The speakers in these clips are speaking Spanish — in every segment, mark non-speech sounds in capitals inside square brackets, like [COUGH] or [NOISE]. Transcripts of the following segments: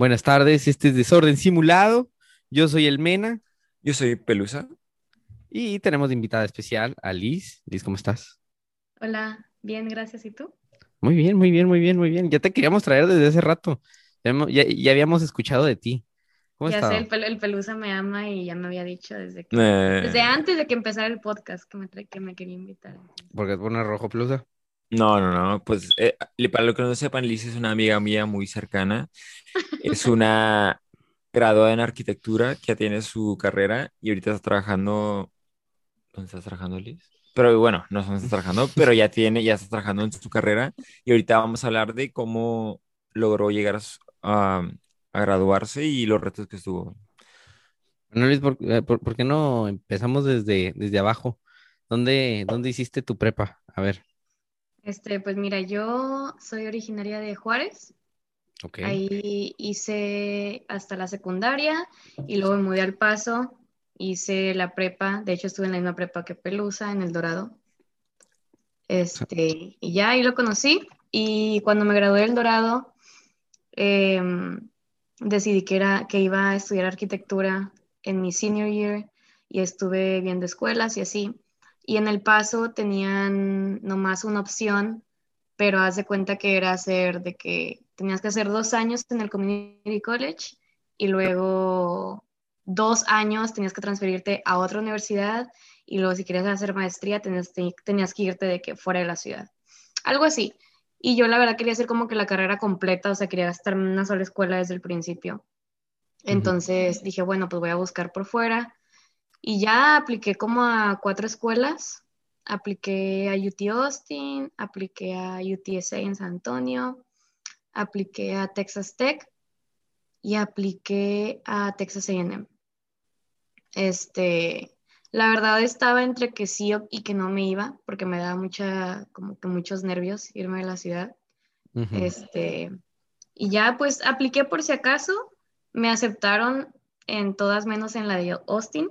Buenas tardes, este es Desorden Simulado. Yo soy el Mena Yo soy Pelusa. y tenemos de invitada especial a Liz. Liz, ¿cómo estás? Hola, bien, gracias. ¿Y tú? Muy bien, muy bien, muy bien, muy bien. Ya te queríamos traer desde hace rato. Ya, hemos- ya- ya habíamos escuchado de ti. ¿Cómo Ya estás? sé, el, pel- el Pelusa me ama y ya me había dicho desde que, Eh, desde antes de que empezara el podcast que me, que me quería invitar. Porque es pone rojo plusa. No, no, no. Pues eh, para los que no sepan, Liz es una amiga mía muy cercana. Es una graduada en arquitectura que ya tiene su carrera y ahorita está trabajando. ¿Dónde estás trabajando, Liz? Pero bueno, no sé dónde está trabajando, [LAUGHS] pero ya tiene, ya está trabajando en su carrera y ahorita vamos a hablar de cómo logró llegar a, graduarse y los retos que estuvo. Bueno, Liz, ¿por, eh, por- por qué no empezamos desde, desde abajo? ¿Dónde, dónde hiciste tu prepa? A ver, Este, pues mira, yo soy originaria de Juárez. Ahí hice hasta la secundaria y luego me mudé al Paso. Hice la prepa, de hecho estuve en la misma prepa que Pelusa, en El Dorado. Este, y ya ahí lo conocí. Y cuando me gradué del Dorado, em, decidí que, era, que iba a estudiar arquitectura en mi senior year y estuve viendo escuelas y así. Y en El Paso tenían nomás una opción, pero haz de cuenta que era hacer de que tenías que hacer dos años en el Community College y luego dos años tenías que transferirte a otra universidad y luego si querías hacer maestría tenías, te- tenías que irte de que fuera de la ciudad. Algo así. Y yo la verdad quería hacer como que la carrera completa, o sea, quería estar en una sola escuela desde el principio. Entonces dije, bueno, pues voy a buscar por fuera. Y ya apliqué como a cuatro escuelas. Apliqué a UT Austin, apliqué a UTSA en San Antonio, apliqué a Texas Tech y apliqué a Texas A&M. Este, la verdad estaba entre que sí y que no me iba, porque me daba mucha, como que muchos nervios irme de la ciudad. Este, y ya pues apliqué por si acaso, me aceptaron en todas menos en la de Austin.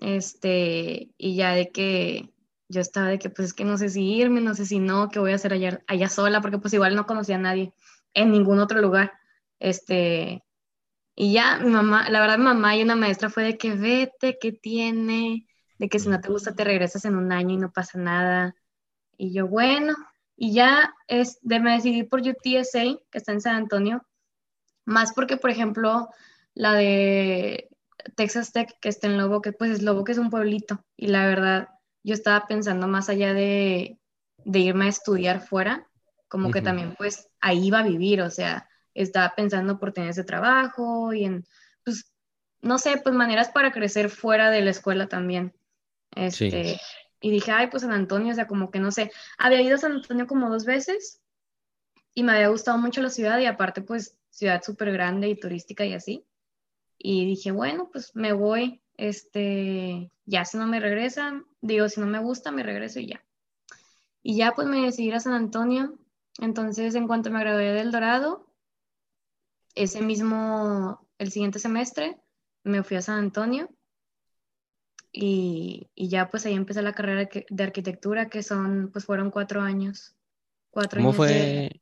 Este, y ya de que yo estaba de que pues es que no sé si irme, no sé si no, qué voy a hacer allá, allá sola, porque pues igual no conocía a nadie en ningún otro lugar. Este, y ya mi mamá, la verdad mi mamá y una maestra fue de que vete, que tiene, de que si no te gusta te regresas en un año y no pasa nada. Y yo, bueno, y ya es, de, me decidí por UTSA, que está en San Antonio, más porque, por ejemplo, la de Texas Tech, que está en Lobo, que pues es Lobo, que es un pueblito, y la verdad, yo estaba pensando más allá de, de irme a estudiar fuera, como que también pues ahí iba a vivir, o sea, estaba pensando por tener ese trabajo y en, pues, no sé, pues maneras para crecer fuera de la escuela también. Este, y dije, ay, pues San Antonio, o sea, como que no sé, había ido a San Antonio como dos veces y me había gustado mucho la ciudad y aparte, pues, ciudad súper grande y turística y así. Y dije, bueno, pues me voy, este, ya si no me regresan, digo, si no me gusta, me regreso y ya. Y ya pues me decidí ir a San Antonio. Entonces, en cuanto me gradué del Dorado, ese mismo, el siguiente semestre, me fui a San Antonio y, y ya pues ahí empecé la carrera de, arquitectura, que son, pues fueron cuatro años. Cuatro ¿Cómo años de- fue?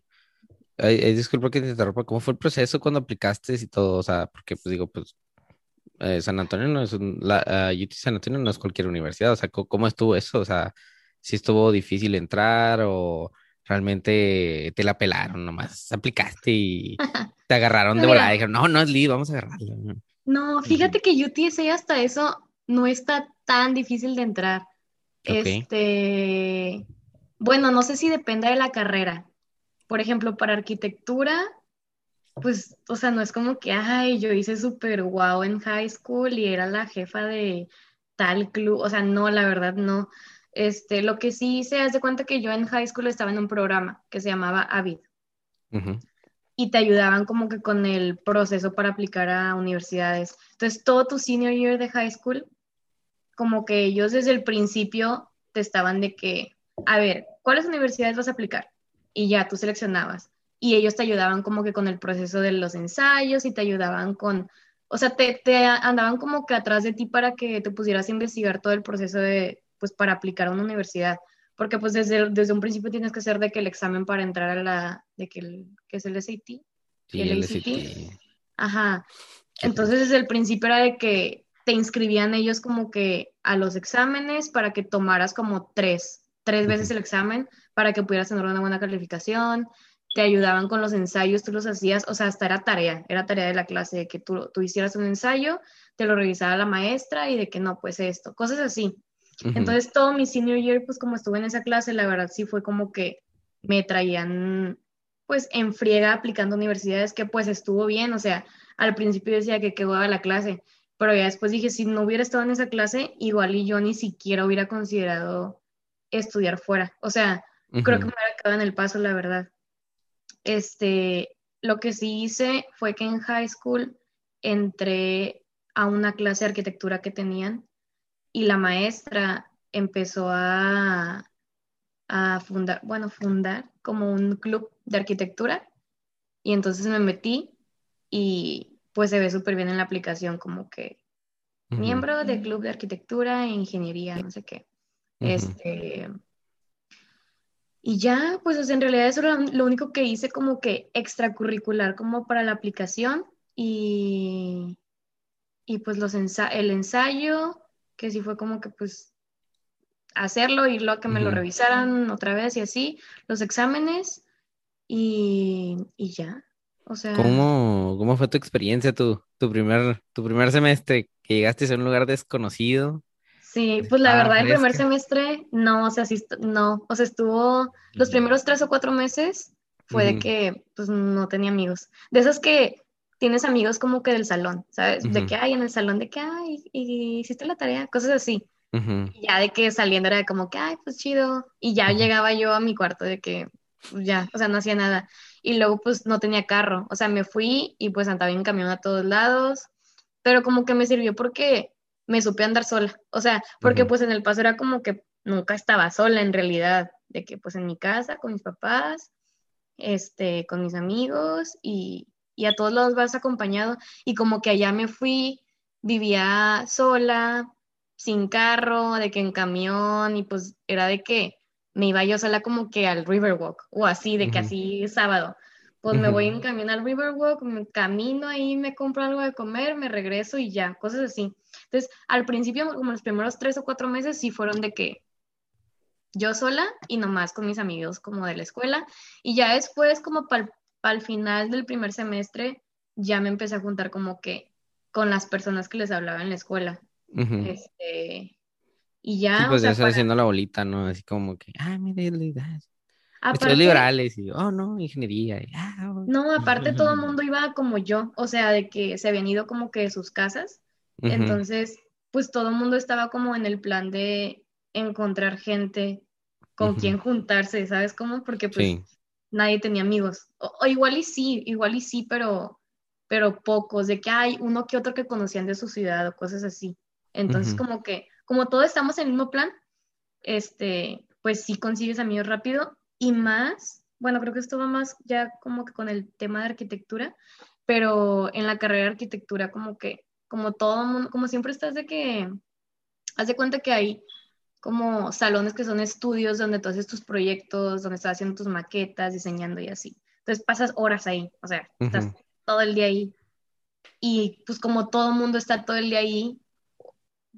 Ay, ay, disculpa que te interrumpa. ¿Cómo fue el proceso cuando aplicaste y todo? O sea, porque pues digo, pues eh, San Antonio no es un, la ah, UT San Antonio no es cualquier universidad. O sea, ¿cómo, cómo estuvo eso? O sea, si estuvo difícil entrar o realmente te la pelaron nomás, aplicaste y [LAUGHS] te agarraron de Mira. volada y dijeron, no, no es Lee, vamos a agarrarlo. No, fíjate que UTSA hasta eso no está tan difícil de entrar. Este, bueno, no sé si depende de la carrera. Por ejemplo, para arquitectura, pues, o sea, no es como que, ay, yo hice súper guau en high school y era la jefa de tal club. O sea, no, la verdad, no. Este, lo que sí hice, haz de cuenta que yo en high school estaba en un programa que se llamaba AVID y te ayudaban como que con el proceso para aplicar a universidades. Entonces, todo tu senior year de high school, como que ellos desde el principio te estaban de que, a ver, ¿cuáles universidades vas a aplicar? Y ya tú seleccionabas. Y ellos te ayudaban como que con el proceso de los ensayos y te ayudaban con, o sea, te, te andaban como que atrás de ti para que te pusieras a investigar todo el proceso de, pues, para aplicar a una universidad porque pues desde, desde un principio tienes que hacer de que el examen para entrar a la, de que, el, que es el SAT, Sí, el. SAT. Ajá. Entonces desde el principio era de que te inscribían ellos como que a los exámenes para que tomaras como tres, tres veces el examen para que pudieras tener una buena calificación, te ayudaban con los ensayos, tú los hacías, o sea, hasta era tarea, era tarea de la clase, de que tú, tú hicieras un ensayo, te lo revisaba la maestra y de que no, pues esto, cosas así. Entonces todo mi senior year, pues como estuve en esa clase, la verdad sí fue como que me traían pues en friega aplicando universidades que pues estuvo bien, o sea, al principio decía que qué a la clase, pero ya después dije, si no hubiera estado en esa clase, igual y yo ni siquiera hubiera considerado estudiar fuera, o sea, creo que me hubiera quedado en el paso, la verdad. Este, lo que sí hice fue que en high school entré a una clase de arquitectura que tenían y la maestra empezó a, a fundar, bueno, fundar como un club de arquitectura y entonces me metí y pues se ve súper bien en la aplicación como que miembro del club de arquitectura e ingeniería, no sé qué. Este, y ya, pues en realidad eso era lo único que hice como que extracurricular como para la aplicación y, y pues los el ensayo, que sí fue como que pues hacerlo, y luego que me lo revisaran otra vez y así, los exámenes y, y ya. O sea, ¿Cómo, ¿Cómo fue tu experiencia, tu, tu, primer, tu primer semestre que llegaste a un lugar desconocido? Sí, pues la verdad, el primer semestre, no, o sea, sí, no, o sea, estuvo los primeros tres o cuatro meses, fue de que, pues, no tenía amigos. De esos que tienes amigos como que del salón, ¿sabes? De que hay en el salón, de que, ay, y, hiciste la tarea, cosas así. y ya de que saliendo era como que, ay, pues chido. Y ya llegaba yo a mi cuarto de que, pues, ya, o sea, no hacía nada. Y luego, pues, no tenía carro. O sea, me fui y pues andaba en camión a todos lados. Pero como que me sirvió porque me supe andar sola. O sea, porque pues en el paso era como que nunca estaba sola en realidad. De que pues en mi casa, con mis papás, este, con mis amigos y, y a todos lados vas acompañado. Y como que allá me fui, vivía sola, sin carro, de que en camión, y pues era de que me iba yo sola como que al Riverwalk, o así, de que así sábado. Pues me voy en camión al Riverwalk, camino ahí, me compro algo de comer, me regreso y ya, cosas así. Entonces, al principio, como los primeros tres o cuatro meses, sí fueron de que yo sola y nomás con mis amigos como de la escuela. Y ya después, como para al final del primer semestre ya me empecé a juntar como que con las personas que les hablaba en la escuela. Este, y ya. Sí, pues ya está haciendo la bolita, ¿no? Así como que, ah, mire, Estudios liberales y, oh, no, ingeniería. Ah, oh". No, aparte todo el mundo iba como yo, o sea, de que se habían ido como que de sus casas. Entonces, pues todo el mundo estaba como en el plan de encontrar gente con quien juntarse, ¿sabes cómo? Porque pues nadie tenía amigos. O, igual y sí, igual y sí, pero, pero pocos, de que hay uno que otro que conocían de su ciudad o cosas así. Entonces, como que, como todos estamos en el mismo plan, este, pues sí consigues amigos rápido y más, bueno, creo que esto va más ya como que con el tema de arquitectura, pero en la carrera de arquitectura como que, como todo mundo, como siempre estás de que, haz de cuenta que hay como salones que son estudios donde tú haces tus proyectos, donde estás haciendo tus maquetas, diseñando y así. Entonces pasas horas ahí, o sea, estás todo el día ahí. Y pues como todo mundo está todo el día ahí,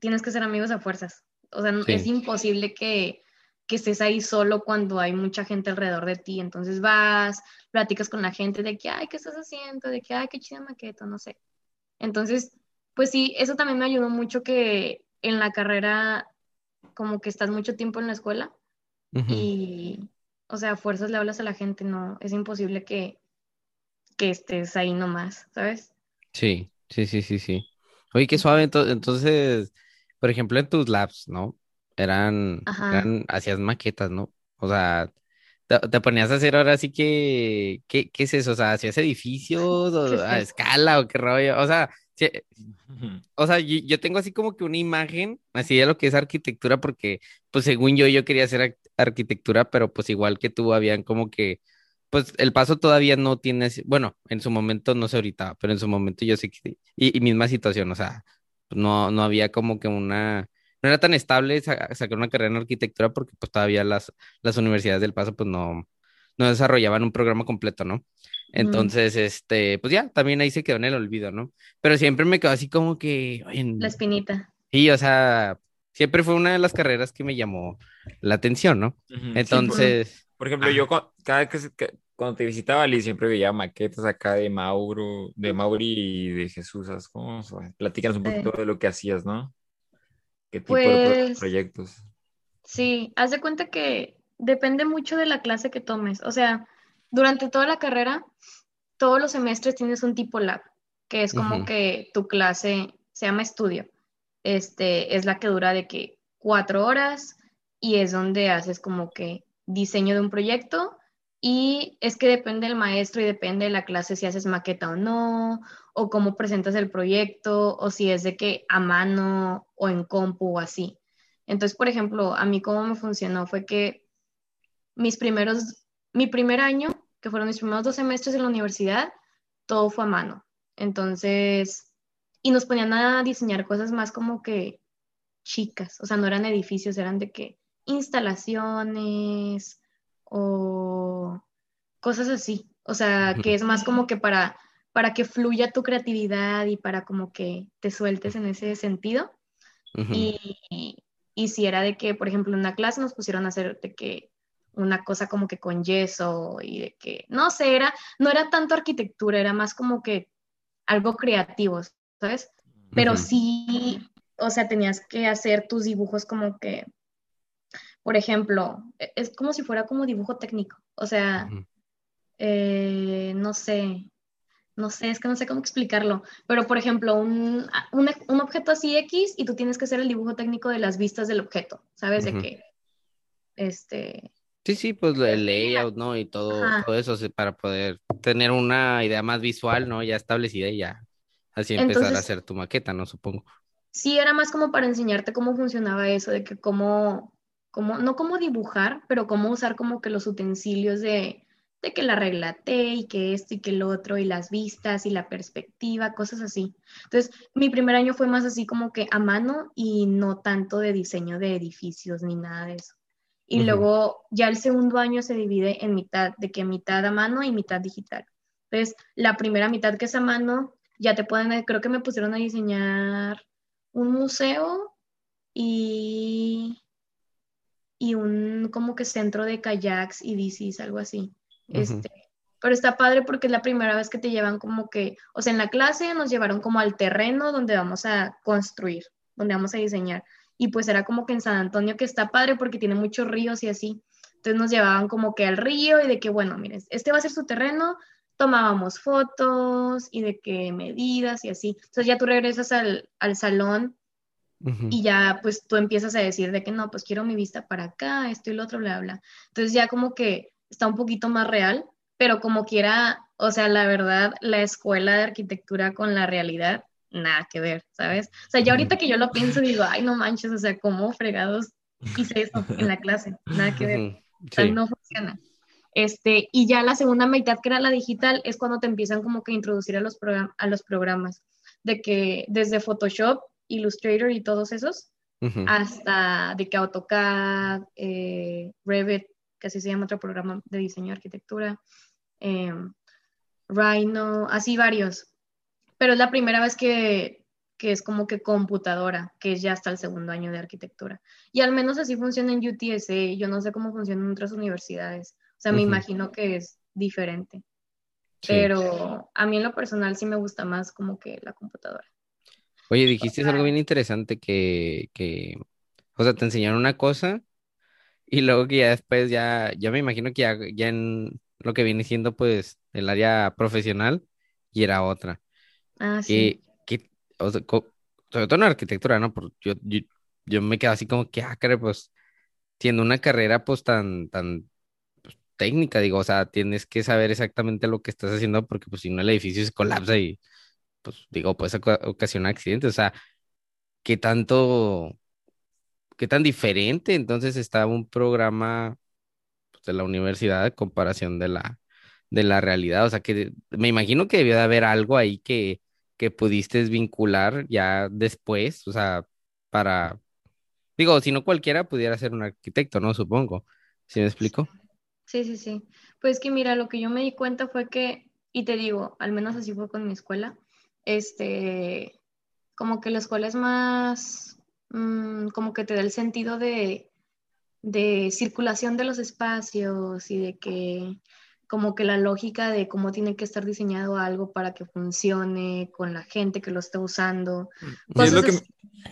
tienes que ser amigos a fuerzas. O sea, es imposible que, que estés ahí solo cuando hay mucha gente alrededor de ti. Entonces vas, platicas con la gente de que, ay, ¿qué estás haciendo? De que, ay, qué chida maqueta, no sé. Entonces, pues sí, eso también me ayudó mucho que en la carrera como que estás mucho tiempo en la escuela y, o sea, a fuerzas le hablas a la gente, no, es imposible que, que estés ahí nomás, ¿sabes? Sí, sí, sí, sí, sí. Oye, qué suave, entonces, por ejemplo, en tus labs, ¿no? Eran, eran hacías maquetas, ¿no? O sea, te, ponías a hacer ahora sí que, ¿qué, qué es eso? O sea, ¿hacías edificios [LAUGHS] a escala o qué rollo? O sea, o sea, yo, tengo así como que una imagen, así de lo que es arquitectura, porque pues según yo, yo quería hacer arquitectura, pero pues igual que tú, habían como que, pues el paso todavía no tiene, bueno, en su momento, no sé ahorita, pero en su momento yo sé que, y, y misma situación, o sea, no, no había como que una, no era tan estable sacar una carrera en arquitectura porque pues todavía las, las universidades del paso pues no, no desarrollaban un programa completo, ¿no? Entonces, este, pues ya, también ahí se quedó en el olvido, ¿no? Pero siempre me quedó así como que... La espinita. Sí, o sea, siempre fue una de las carreras que me llamó la atención, ¿no? Entonces... por, ejemplo, yo cada vez que, cuando te visitaba Ali siempre veía maquetas acá de Mauro, de Mauri y de Jesús, ¿sabes cómo? platícanos un poquito de lo que hacías, ¿no? ¿Qué tipo de pues, proyectos? Sí, haz de cuenta que depende mucho de la clase que tomes. O sea, durante toda la carrera, todos los semestres tienes un tipo lab, que es como que tu clase se llama estudio. Este, es la que dura de que cuatro horas y es donde haces como que diseño de un proyecto y es que depende del maestro y depende de la clase si haces maqueta o no, o cómo presentas el proyecto, o si es de que a mano o en compu o así. Entonces, por ejemplo, a mí cómo me funcionó fue que mis primeros, mi primer año, que fueron mis primeros dos semestres en la universidad, todo fue a mano. Entonces, y nos ponían a diseñar cosas más como que chicas, o sea, no eran edificios, eran de que instalaciones o cosas así. O sea, que es más como que para, para que fluya tu creatividad y para como que te sueltes en ese sentido. y, y, si era de que, por ejemplo, en una clase nos pusieron a hacer de que una cosa como que con yeso y de que, no sé, era, no era tanto arquitectura, era más como que algo creativo, ¿sabes? Pero sí, o sea, tenías que hacer tus dibujos como que por ejemplo, e, es como si fuera como dibujo técnico. O sea, eh, no sé, no sé, es que no sé cómo explicarlo. Pero, por ejemplo, un, objeto así X y tú tienes que hacer el dibujo técnico de las vistas del objeto, ¿sabes? De que, este... Sí, sí, pues el layout, ¿no? Y todo, todo eso para poder tener una idea más visual, ¿no? Ya establecida y ya así empezar a hacer tu maqueta, ¿no? Supongo. Sí, era más como para enseñarte cómo funcionaba eso, de que cómo, no como dibujar, pero cómo usar como que los utensilios de, de que la regla T y que esto y que el otro y las vistas y la perspectiva, cosas así. Entonces, mi primer año fue más así como que a mano y no tanto de diseño de edificios ni nada de eso. Y luego ya el segundo año se divide en mitad, de que mitad a mano y mitad digital. Entonces, la primera mitad que es a mano, ya te pueden, creo que me pusieron a diseñar un museo y y un como que centro de kayaks y bicis, algo así. Este, pero está padre porque es la primera vez que te llevan como que, o sea, en la clase nos llevaron como al terreno donde vamos a construir, donde vamos a diseñar. Y pues era como que en San Antonio que está padre porque tiene muchos ríos y así. Entonces nos llevaban como que al río y de que, bueno, miren, este va a ser su terreno, tomábamos fotos y de qué medidas y así. Entonces ya tú regresas al, al salón y ya pues tú empiezas a decir de que no, pues quiero mi vista para acá, esto y lo otro, bla, bla. Entonces ya como que está un poquito más real, pero como quiera, o sea, la verdad, la escuela de arquitectura con la realidad, nada que ver, ¿sabes? O sea, ya ahorita que yo lo pienso, digo, ay, no manches, o sea, ¿cómo fregados hice eso en la clase? Nada que ver. no funciona. Este, y ya la segunda mitad, que era la digital, es cuando te empiezan como que a introducir a los, a los programas, de que desde Photoshop Illustrator y todos esos, hasta de que AutoCAD, eh, Revit, que así se llama otro programa de diseño de arquitectura, em, Rhino, así varios. Pero es la primera vez que, que, es como que computadora, que es ya hasta el segundo año de arquitectura. Y al menos así funciona en UTSA, yo no sé cómo funciona en otras universidades. O sea, me imagino que es diferente. Pero a mí en lo personal sí me gusta más como que la computadora. Oye, dijiste algo bien interesante que, que, o sea, te enseñaron una cosa y luego que ya después ya, ya me imagino que ya, ya en lo que viene siendo pues el área profesional y era otra. Ah, sí. Que, sobre todo en arquitectura, ¿no? Porque yo, yo, me quedo así como que, ah, pues, siendo una carrera pues tan, tan pues, técnica, digo, o sea, tienes que saber exactamente lo que estás haciendo porque pues si no el edificio se colapsa y pues digo, puede ocasionar accidentes, o sea, ¿qué tanto, qué tan diferente entonces está un programa pues, de la universidad en comparación de la, de la realidad? O sea, que me imagino que debió de haber algo ahí que, que pudiste vincular ya después, o sea, para, digo, si no cualquiera pudiera ser un arquitecto, ¿no? Supongo. ¿Sí me explico? Sí, sí, sí. Pues que mira, lo que yo me di cuenta fue que y te digo, al menos así fue con mi escuela, este, como que la escuela es más, mm, como que te da el sentido de, de circulación de los espacios y de que como que la lógica de cómo tiene que estar diseñado algo para que funcione con la gente que lo está usando. es lo que, es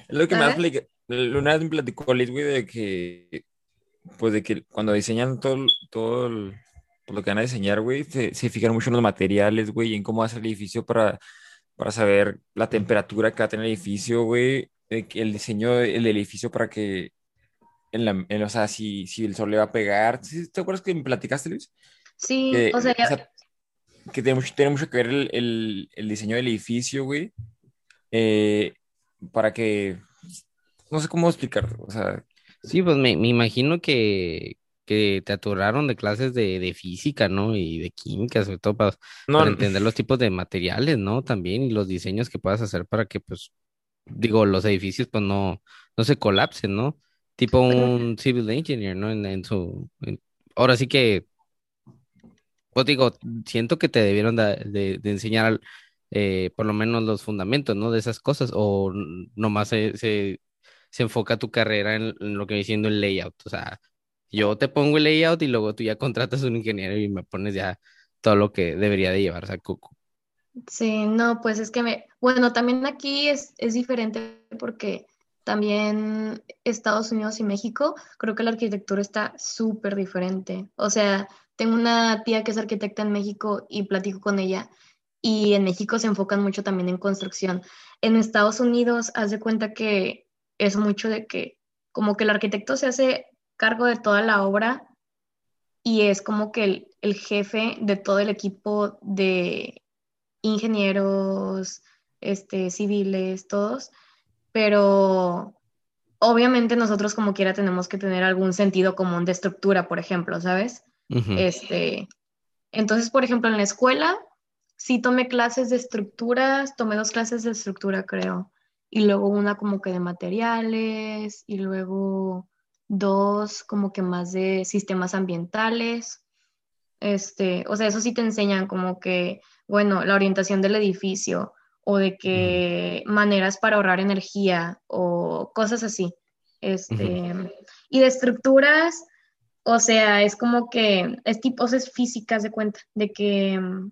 lo que me platicado, una vez me platicó Liz, güey, de que, pues de que cuando diseñan todo, todo pues, lo que van a diseñar, güey, se, se, fijan mucho en los materiales, güey, y en cómo hacer el edificio para, para saber la temperatura que va a tener el edificio, güey, el diseño del edificio para que, en la, en, o sea, si, si el sol le va a pegar. ¿Te acuerdas que me platicaste, Luis? Sí, o sea, que tiene mucho, tiene mucho que ver el, el, el diseño del edificio, güey, eh, para que, no sé cómo explicarlo, o sea. Sí, pues me, me imagino que, que te aturaron de clases de, de, física, ¿no? Y de química, sobre todo para, para, entender los tipos de materiales, ¿no? También, y los diseños que puedas hacer para que, pues, digo, los edificios, pues, no, no se colapsen, ¿no? Tipo un civil engineer, ¿no? En, en su... ahora sí que pues digo, siento que te debieron de, enseñar eh, por lo menos los fundamentos, ¿no? De esas cosas, o nomás se, se, enfoca tu carrera en, lo que viene siendo el layout. O sea, yo te pongo el layout y luego tú ya contratas un ingeniero y me pones ya todo lo que debería de llevar, o sea. Sí, no, pues es que me, bueno, también aquí es, es diferente porque también Estados Unidos y México, creo que la arquitectura está súper diferente. O sea, tengo una tía que es arquitecta en México y platico con ella y en México se enfocan mucho también en construcción. En Estados Unidos, haz de cuenta que es mucho de que como que el arquitecto se hace cargo de toda la obra y es como que el, jefe de todo el equipo de ingenieros, este, civiles, todos, pero obviamente nosotros como quiera tenemos que tener algún sentido común de estructura, por ejemplo, ¿sabes? Este, entonces, por ejemplo, en la escuela sí tomé clases de estructuras, tomé dos clases de estructura, creo, y luego una como que de materiales, y luego dos como que más de sistemas ambientales. Este, o sea, eso sí te enseñan como que, bueno, la orientación del edificio o de que maneras para ahorrar energía o cosas así. Este, y de estructuras, o sea, es como que es tipo, es físicas de cuenta, de que, mm,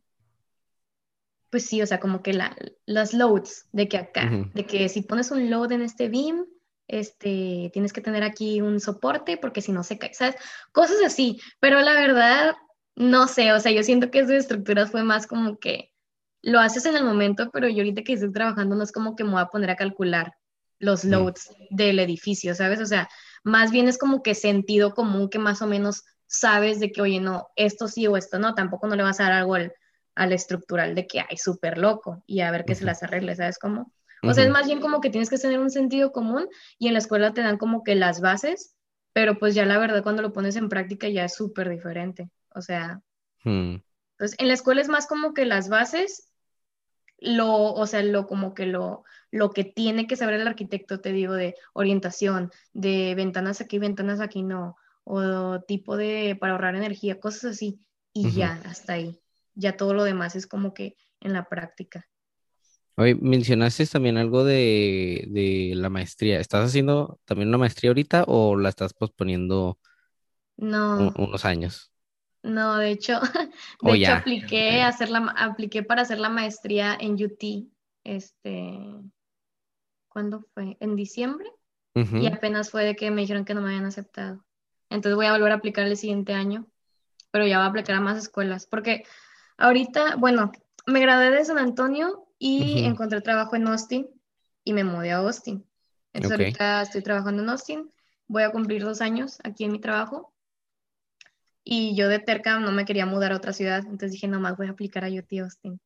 pues sí, o sea, como que la, las loads, de que acá, de que si pones un load en este beam, este, tienes que tener aquí un soporte porque si no se cae, ¿sabes? Cosas así, pero la verdad, no sé, o sea, yo siento que eso de estructuras fue más como que lo haces en el momento, pero yo ahorita que estoy trabajando no es como que me voy a poner a calcular los loads del edificio, ¿sabes? O sea, más bien es como que sentido común que más o menos sabes de que, oye, no, esto sí o esto no, tampoco no le vas a dar algo al, estructural de que, ay, súper loco y a ver qué se las arregle, ¿sabes cómo? O sea, es más bien como que tienes que tener un sentido común y en la escuela te dan como que las bases, pero pues ya la verdad cuando lo pones en práctica ya es súper diferente. O sea, entonces pues en la escuela es más como que las bases, lo, o sea, lo como que lo, lo que tiene que saber el arquitecto, te digo, de orientación, de ventanas aquí, ventanas aquí no, o tipo de para ahorrar energía, cosas así, y ya, hasta ahí. Ya todo lo demás es como que en la práctica. Oye, mencionaste también algo de, de, la maestría. ¿Estás haciendo también una maestría ahorita o la estás posponiendo no. unos años? No, de hecho, [LAUGHS] de hecho apliqué, hacer la, apliqué para hacer la maestría en UT, este, ¿cuándo fue? ¿En diciembre? Y apenas fue de que me dijeron que no me habían aceptado. Entonces voy a volver a aplicar el siguiente año, pero ya voy a aplicar a más escuelas, porque ahorita, bueno, me gradué de San Antonio y encontré trabajo en Austin y me mudé a Austin. Entonces ahorita estoy trabajando en Austin, voy a cumplir dos años aquí en mi trabajo y yo de terca no me quería mudar a otra ciudad, entonces dije, nomás voy a aplicar a UT Austin.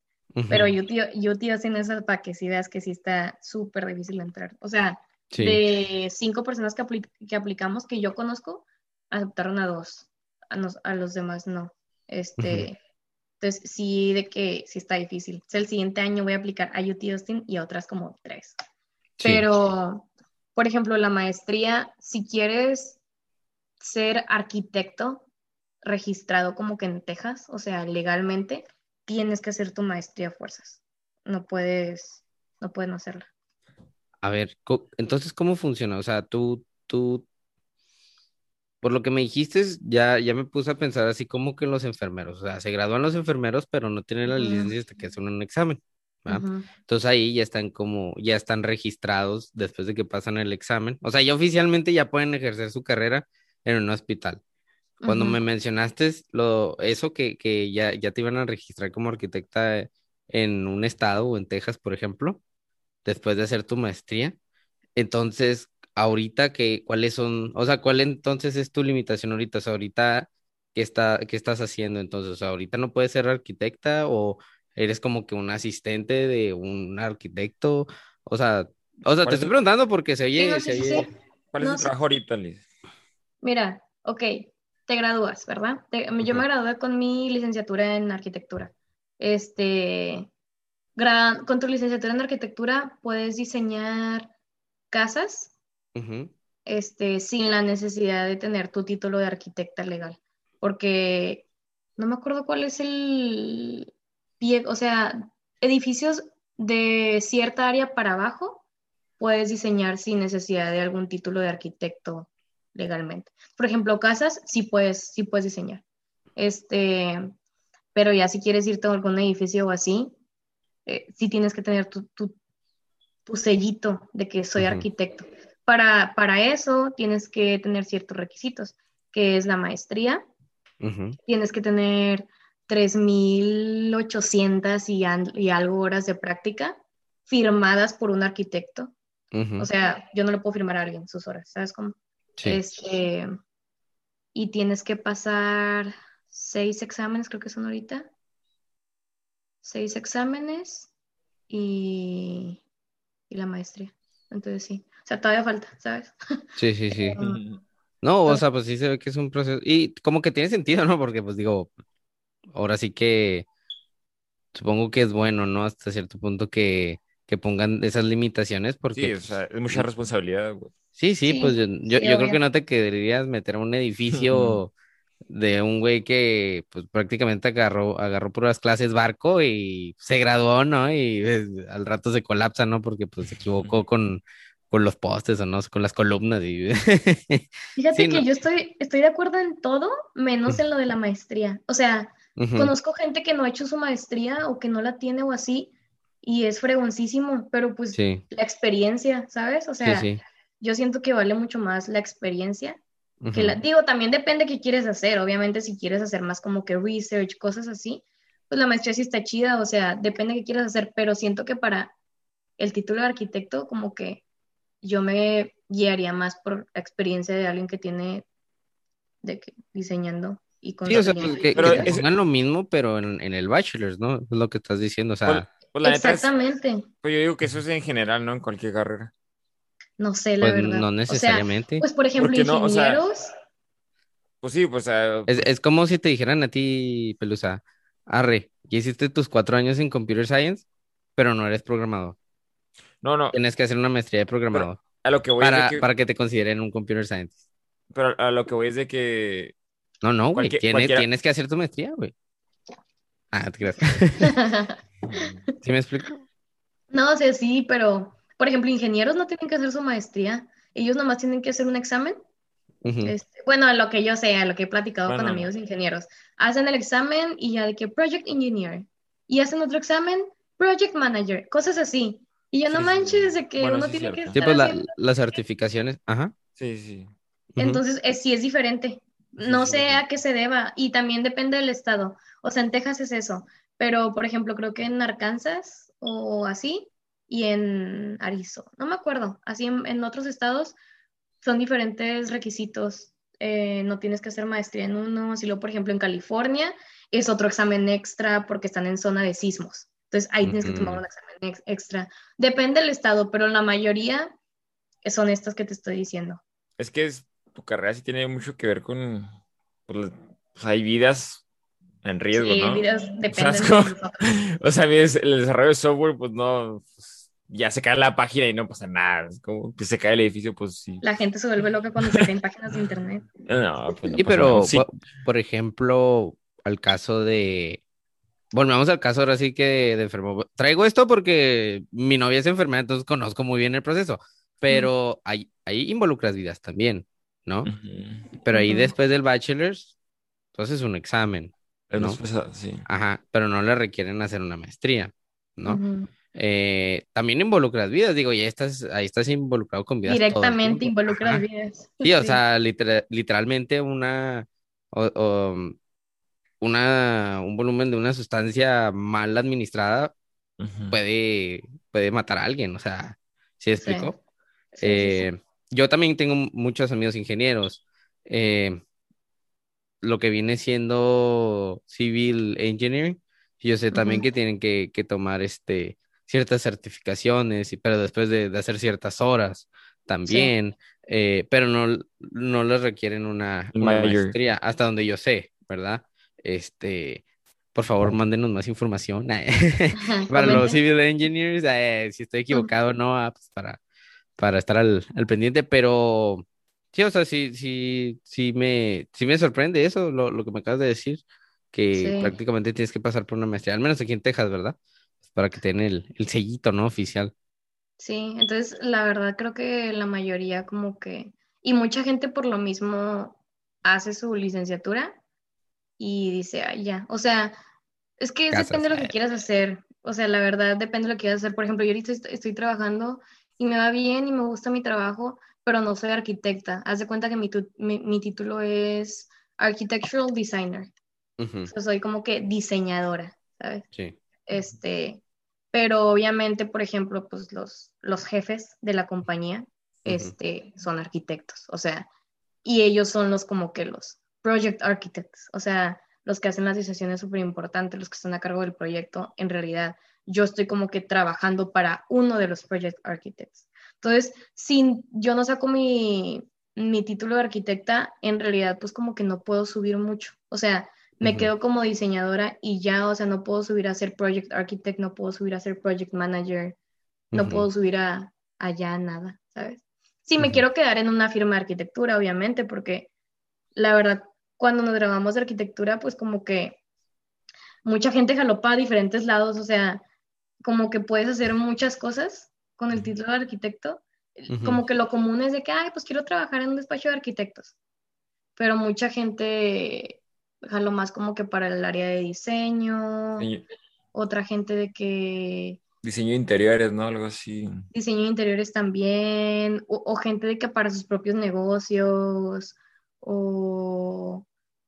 Pero yo, tío, yo tío hacen esas para que veas que sí está súper difícil entrar. O sea, de cinco personas que, que, aplicamos que yo conozco, aceptaron a dos, a, los demás no. Este, Entonces, sí, de que sí está difícil. O sea, el siguiente año voy a aplicar a UT Austin y a otras como tres. Pero, por ejemplo, la maestría, si quieres ser arquitecto registrado como que en Texas, o sea, legalmente, tienes que hacer tu maestría a fuerzas. No puedes, no puedes no hacerla. A ver, entonces, ¿cómo funciona? O sea, tú, tú, por lo que me dijiste, ya, ya me puse a pensar así como que los enfermeros, o sea, se gradúan los enfermeros, pero no tienen la licencia hasta que hacen un examen. Ujú. Entonces ahí ya están como, ya están registrados después de que pasan el examen. O sea, ya oficialmente ya pueden ejercer su carrera en un hospital. Cuando me mencionaste lo, eso que, que ya, ya te iban a registrar como arquitecta en un estado o en Texas, por ejemplo, después de hacer tu maestría, entonces, ahorita que, ¿cuáles son? O sea, ¿cuál entonces es tu limitación ahorita? O sea, ahorita, ¿qué está, qué estás haciendo entonces? O sea, ahorita no puedes ser arquitecta o eres como que un asistente de un arquitecto. O sea, o sea, ¿Cuál te es estoy el- preguntando porque se Sí, oye, no, se sí, oye- sí. ¿Cuál es No tu sé. trabajo ahorita, Liz? Mira, ok, te gradúas, ¿verdad? Te- yo me gradué con mi licenciatura en arquitectura. Este, gra- con tu licenciatura en arquitectura puedes diseñar casas, este, sin la necesidad de tener tu título de arquitecta legal, porque no me acuerdo cuál es el pie, o sea, edificios de cierta área para abajo puedes diseñar sin necesidad de algún título de arquitecto legalmente. Por ejemplo, casas sí puedes, sí puedes diseñar. Este, pero ya si quieres irte a algún edificio o así, eh, sí tienes que tener tu, tu, tu sellito de que soy arquitecto. Para, para eso tienes que tener ciertos requisitos, que es la maestría, tienes que tener 3.800 y, y algo horas de práctica firmadas por un arquitecto. O sea, yo no le puedo firmar a alguien sus horas, ¿sabes cómo? Sí. Este, y tienes que pasar seis exámenes, creo que son ahorita. Seis exámenes y, y la maestría. Entonces sí. O sea, todavía falta, ¿sabes? [LAUGHS] Sí, sí, sí. Um, No, o sea, pues sí se ve que es un proceso. Y como que tiene sentido, ¿no? Porque pues digo, ahora sí que supongo que es bueno, ¿no? Hasta cierto punto que, que pongan esas limitaciones porque Sí, o pues, sea, es mucha responsabilidad, güey. sí, sí, Sí, pues yo, yo, sí, yo creo que no te querrías meter a un edificio de un güey que pues prácticamente agarró, agarró puras clases barco y se graduó, ¿no? Y pues, al rato se colapsa, ¿no? Porque pues se equivocó con, con los postes o no, con las columnas y [LAUGHS] Fíjate Sí, que no. yo estoy, estoy de acuerdo en todo, menos en lo de la maestría. O sea, conozco gente que no ha hecho su maestría o que no la tiene o así, y es fregoncísimo, pero pues Sí, la experiencia, ¿sabes? O sea, sí. yo siento que vale mucho más la experiencia que la, digo, también depende qué quieres hacer. Obviamente, si quieres hacer más como que research, cosas así, pues la maestría sí está chida, o sea, depende qué quieras hacer, pero siento que para el título de arquitecto, como que yo me guiaría más por la experiencia de alguien que tiene de que diseñando y Sí, o sea, pues que, Pero que te es- pongan lo mismo, pero en, en el bachelor's, ¿no? Es lo que estás diciendo, o sea, pues, la neta es, Exactamente, pues yo digo que eso es en general, ¿no? En cualquier carrera. no sé, la pues verdad. no O sea, necesariamente. pues por ejemplo, Porque no, o sea, ingenieros, Pues sí, pues, Es, es como si te dijeran a ti, Pelusa, arre, ya hiciste tus cuatro años en Computer Science, pero no eres programador. no, no, Tienes que hacer una maestría de programador a lo que voy es para, de que, para que te consideren un Computer Scientist. pero a lo que voy es de que, No, no, güey, Cualquier- tienes, cualquiera- tienes que hacer tu maestría, güey. Ah, te creas. [LAUGHS] ¿Sí me explico? No, o sea, sí, pero, por ejemplo, ingenieros no tienen que hacer su maestría, ellos nomás tienen que hacer un examen. Este, bueno, a lo que yo sé, a lo que he platicado con amigos ingenieros, hacen el examen y ya de que Project Engineer, y hacen otro examen, Project Manager, cosas así. Y yo no Sí, manches sí. de que Bueno, uno sí tiene que cierto. Sí, estar pues la- haciendo- las certificaciones, ajá. sí, sí. Entonces, es, sí es diferente. No sí, sé sí. a qué se deba y también depende del estado. O sea, en Texas es eso, pero por ejemplo, creo que en Arkansas o así y en Arizona, no me acuerdo, así en, en otros estados son diferentes requisitos. Eh, no tienes que hacer maestría en uno, si luego, por ejemplo, en California es otro examen extra porque están en zona de sismos. Entonces, ahí tienes que tomar un examen ex- extra. Depende del estado, pero la mayoría son estas que te estoy diciendo. Es que es, tu carrera sí tiene mucho que ver con, pues, pues, hay vidas en riesgo, Sí, ¿no? vidas dependen de nosotros. o sea, [LAUGHS] el desarrollo de software, pues no, pues, ya se cae la página y no pasa nada. Es como que se cae el edificio, pues sí. La gente se vuelve loca cuando se caen páginas de internet. [LAUGHS] No, pues no Sí, pasa pero nada. Sí, po- por ejemplo, al caso de, volvemos al caso ahora sí que de enfermo. Traigo esto porque mi novia es enfermera, entonces conozco muy bien el proceso, pero ahí, ahí involucras vidas también, ¿no? Pero ahí después del bachelor's, entonces un examen, Es ¿no? más pesado, sí. Ajá, pero no le requieren hacer una maestría, ¿no? Ujú. Eh, también involucras vidas, digo, ya estás, ahí estás involucrado con vidas Directamente tiempo. involucra Ajá. vidas. Sí, o sea, litera- literalmente una, o- o, una, un volumen de una sustancia mal administrada Ujú. puede, puede matar a alguien, o sea, ¿sí Sí. explico? Sí, sí, sí. Eh, yo también tengo muchos amigos ingenieros. eh, lo que viene siendo civil engineering, yo sé también que tienen que, que tomar este, ciertas certificaciones, y, pero después de, de hacer ciertas horas también, eh, pero no, no les requieren una, maestría, hasta donde yo sé, ¿verdad? Este, por favor, mándenos más información [LAUGHS] para los civil engineers, eh, si estoy equivocado o no, ah, pues para, para estar al, al pendiente, pero sí, o sea, sí, sí, sí me, sí me sorprende eso, lo, lo que me acabas de decir, que Sí. prácticamente tienes que pasar por una maestría, al menos aquí en Texas, ¿verdad? Para que tengan el, el sellito, ¿no? Oficial. Sí, entonces la verdad creo que la mayoría como que, y mucha gente por lo mismo hace su licenciatura y dice, ay, ya, o sea, es que Casas, depende de lo que quieras hacer, o sea, la verdad depende de lo que quieras hacer, por ejemplo, yo ahorita est- estoy trabajando y me va bien y me gusta mi trabajo, pero no soy arquitecta, haz de cuenta que mi, tu- mi, mi título es Architectural Designer, o sea, soy como que diseñadora, ¿sabes? Sí. Este, pero obviamente, por ejemplo, pues los, los jefes de la compañía, este, son arquitectos, o sea, y ellos son los como que los project architects, o sea, los que hacen las decisiones súper importantes, los que están a cargo del proyecto, en realidad yo estoy como que trabajando para uno de los project architects. Entonces, si yo no saco mi, mi título de arquitecta, en realidad pues como que no puedo subir mucho, o sea, me quedo como diseñadora y ya, o sea, no puedo subir a ser project architect, no puedo subir a ser project manager, no puedo subir a allá nada, ¿sabes? Sí, me quiero quedar en una firma de arquitectura, obviamente, porque la verdad, cuando nos grabamos de arquitectura, pues como que mucha gente jalopa a diferentes lados, o sea, como que puedes hacer muchas cosas con el título de arquitecto. Ujú. Como que lo común es de que, ay, pues quiero trabajar en un despacho de arquitectos. Pero mucha gente jaló más como que para el área de diseño, Diseño, otra gente de que diseño de interiores, ¿no? Algo así. diseño de interiores también, o, o gente de que para sus propios negocios, o,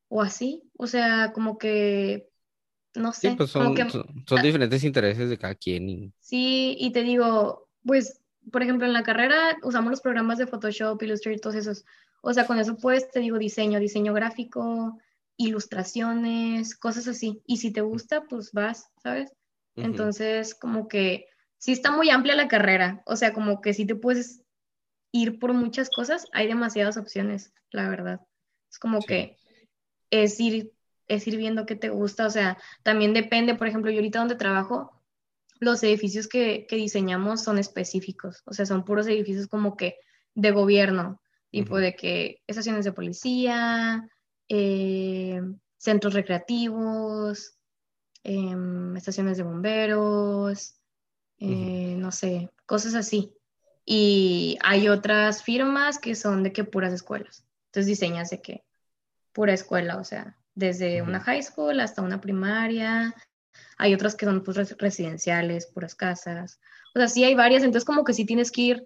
o así, o sea, como que, no Sí, sé, pues como son, que son, son diferentes intereses de cada quien. y- sí, y te digo, pues, por ejemplo, en la carrera usamos los programas de Photoshop, Illustrator, todos esos, o sea, con eso pues te digo diseño, diseño gráfico, ilustraciones, cosas así, y si te gusta, pues vas, ¿sabes? Entonces, como que sí está muy amplia la carrera, o sea, como que sí te puedes ir por muchas cosas, hay demasiadas opciones, la verdad. Es como Sí. que es ir, es ir viendo qué te gusta, o sea, también depende, por ejemplo, yo ahorita donde trabajo, los edificios que, que diseñamos son específicos, o sea, son puros edificios como que de gobierno, tipo de que estaciones de policía, eh, centros recreativos, em, estaciones de bomberos, eh, no sé, cosas así. Y hay otras firmas que son de que puras escuelas. Entonces diseñas de que pura escuela, o sea, desde una high school hasta una primaria. Hay otras que son pues, res- residenciales, puras casas. O sea, sí hay varias, entonces como que sí tienes que ir,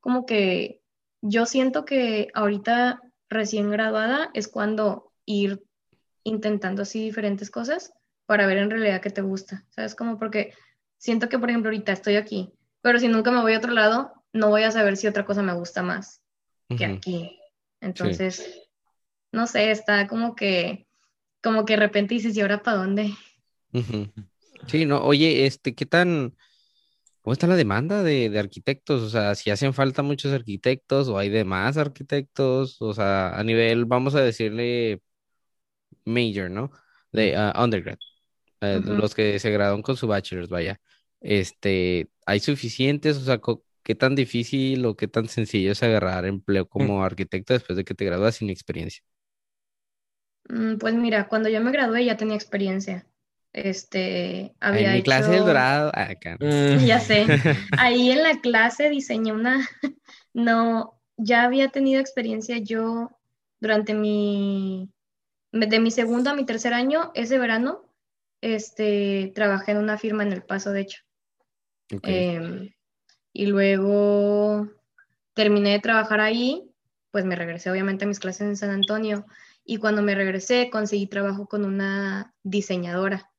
como que yo siento que ahorita recién graduada es cuando ir intentando así diferentes cosas para ver en realidad qué te gusta, ¿sabes? Como porque siento que, por ejemplo, ahorita estoy aquí, pero si nunca me voy a otro lado, no voy a saber si otra cosa me gusta más que aquí. Entonces, no sé, está como que, como que de repente dices, ¿y ahora para dónde? Sí, no, oye, este, ¿qué tan, cómo está la demanda de, de arquitectos? O sea, si hacen falta muchos arquitectos o hay de más arquitectos, o sea, a nivel, vamos a decirle major, ¿no? De ah, undergrad, Ujú. los que se gradúan con su bachelor's, vaya. Este, ¿hay suficientes? O sea, ¿qué tan difícil o qué tan sencillo es agarrar empleo como arquitecto después de que te gradúas sin experiencia? Mm, Pues mira, cuando yo me gradué ya tenía experiencia. Este, había en mi clase del dorado. ah, acá. Mm. Ya sé. [LAUGHS] Ahí en la clase diseñé una, [LAUGHS] no, ya había tenido experiencia yo durante mi, de mi segundo a mi tercer año, ese verano, este, trabajé en una firma en El Paso, de hecho. Ok. Em, y luego terminé de trabajar ahí, pues me regresé obviamente a mis clases en San Antonio. Y cuando me regresé, conseguí trabajo con una diseñadora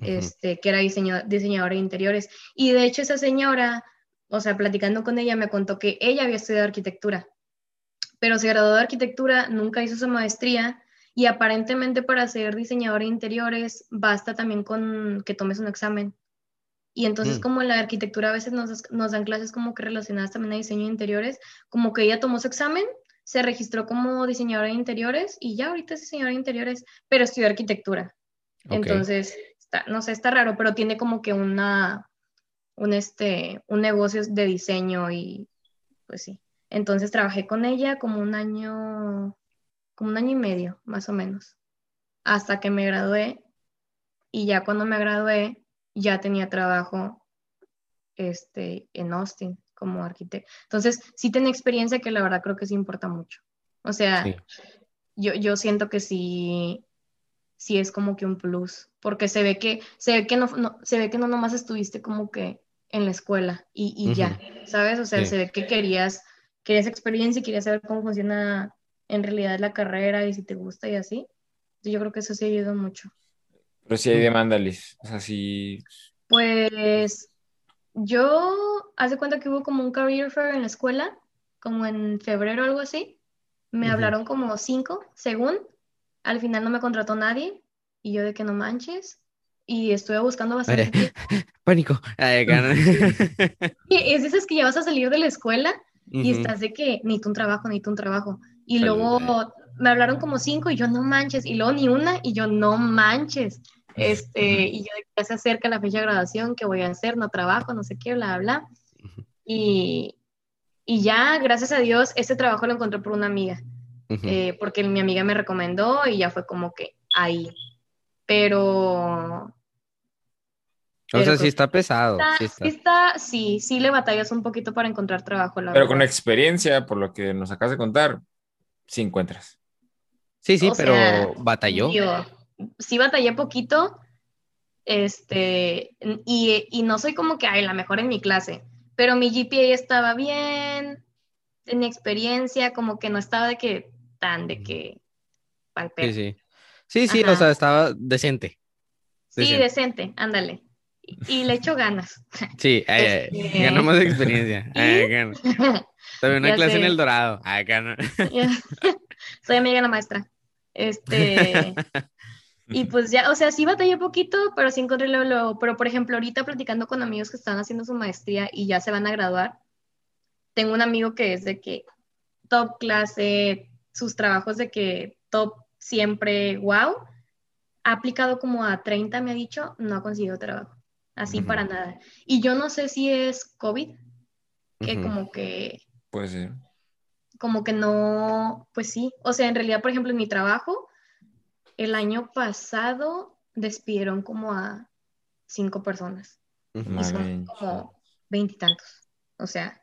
Este, que era diseño- diseñadora de interiores. Y de hecho esa señora, o sea, platicando con ella, me contó que ella había estudiado arquitectura, pero se graduó de arquitectura, nunca hizo su maestría y aparentemente para ser diseñadora de interiores basta también con que tomes un examen. Y entonces Mm. como en la arquitectura a veces nos, nos dan clases como que relacionadas también a diseño de interiores, como que ella tomó su examen, se registró como diseñadora de interiores y ya ahorita es diseñadora de interiores, pero estudió arquitectura. Entonces, está, no sé, está raro, pero tiene como que una, un, este, un negocio de diseño y pues sí. Entonces trabajé con ella como un año, como un año y medio, más o menos, hasta que me gradué. Y ya cuando me gradué, ya tenía trabajo este, en Austin como arquitecto. Entonces, sí tenía experiencia que la verdad creo que sí importa mucho. O sea, Sí. yo, yo siento que sí, sí es como que un plus, porque se ve que, se ve que no, no- se ve que no nomás estuviste como que en la escuela y, y ya, ¿sabes? O sea, Sí. se ve que querías, querías experiencia y querías saber cómo funciona en realidad la carrera y si te gusta y así. Yo creo que eso sí ayuda mucho. Pero sí hay demanda, Liz. O sea. Pues yo, hace cuenta que hubo como un career fair en la escuela, como en febrero o algo así. Me hablaron como cinco, según. Al final no me contrató nadie. Y yo de que no manches. Y estuve buscando bastante. [LAUGHS] Pánico. Ay. [LAUGHS] Y es de esas que ya vas a salir de la escuela y Ujú. estás de que necesito un trabajo, necesito un trabajo. Y Salud, luego me hablaron como cinco y yo no manches. Y luego ni una y yo no manches. Este, y yo de que ya se acerca la fecha de graduación, ¿qué voy a hacer? No trabajo, no sé qué, bla, bla. Y, y ya, gracias a Dios, este trabajo lo encontré por una amiga, Eh, porque mi amiga me recomendó y ya fue como que ahí. Pero o sea, sí está pesado. está- Sí sí está. está, sí, sí le batallas un poquito para encontrar trabajo, la Pero con experiencia, por lo que nos acabas de contar, sí encuentras. Sí, sí, O pero sea, batalló. Digo, sí batallé poquito, este, y, y no soy como que, ay, la mejor en mi clase, pero mi GPA estaba bien, tenía experiencia, como que no estaba de que, tan de que, pa'l Sí, sí. O sea, estaba decente. Sí, decente. decente, ándale. Y, y le echo ganas. [LAUGHS] Sí, eh, Este- ganamos experiencia. [LAUGHS] Ay, acá no. [LAUGHS] También una Ya clase en el Dorado. Ay, no. Soy amiga de la maestra. Este, y pues ya, o sea, sí batallé poquito, pero sí encontré luego, luego. Pero por ejemplo, ahorita platicando con amigos que están haciendo su maestría y ya se van a graduar, tengo un amigo que es de que top clase, sus trabajos de que top siempre, wow. Ha aplicado como a 30, me ha dicho, no ha conseguido trabajo. Así para nada. Y yo no sé si es COVID, que como que Puede ser. como que no, pues sí, o sea, en realidad, por ejemplo, en mi trabajo, el año pasado despidieron como a cinco personas Ujú. y son como veintitantos, o sea,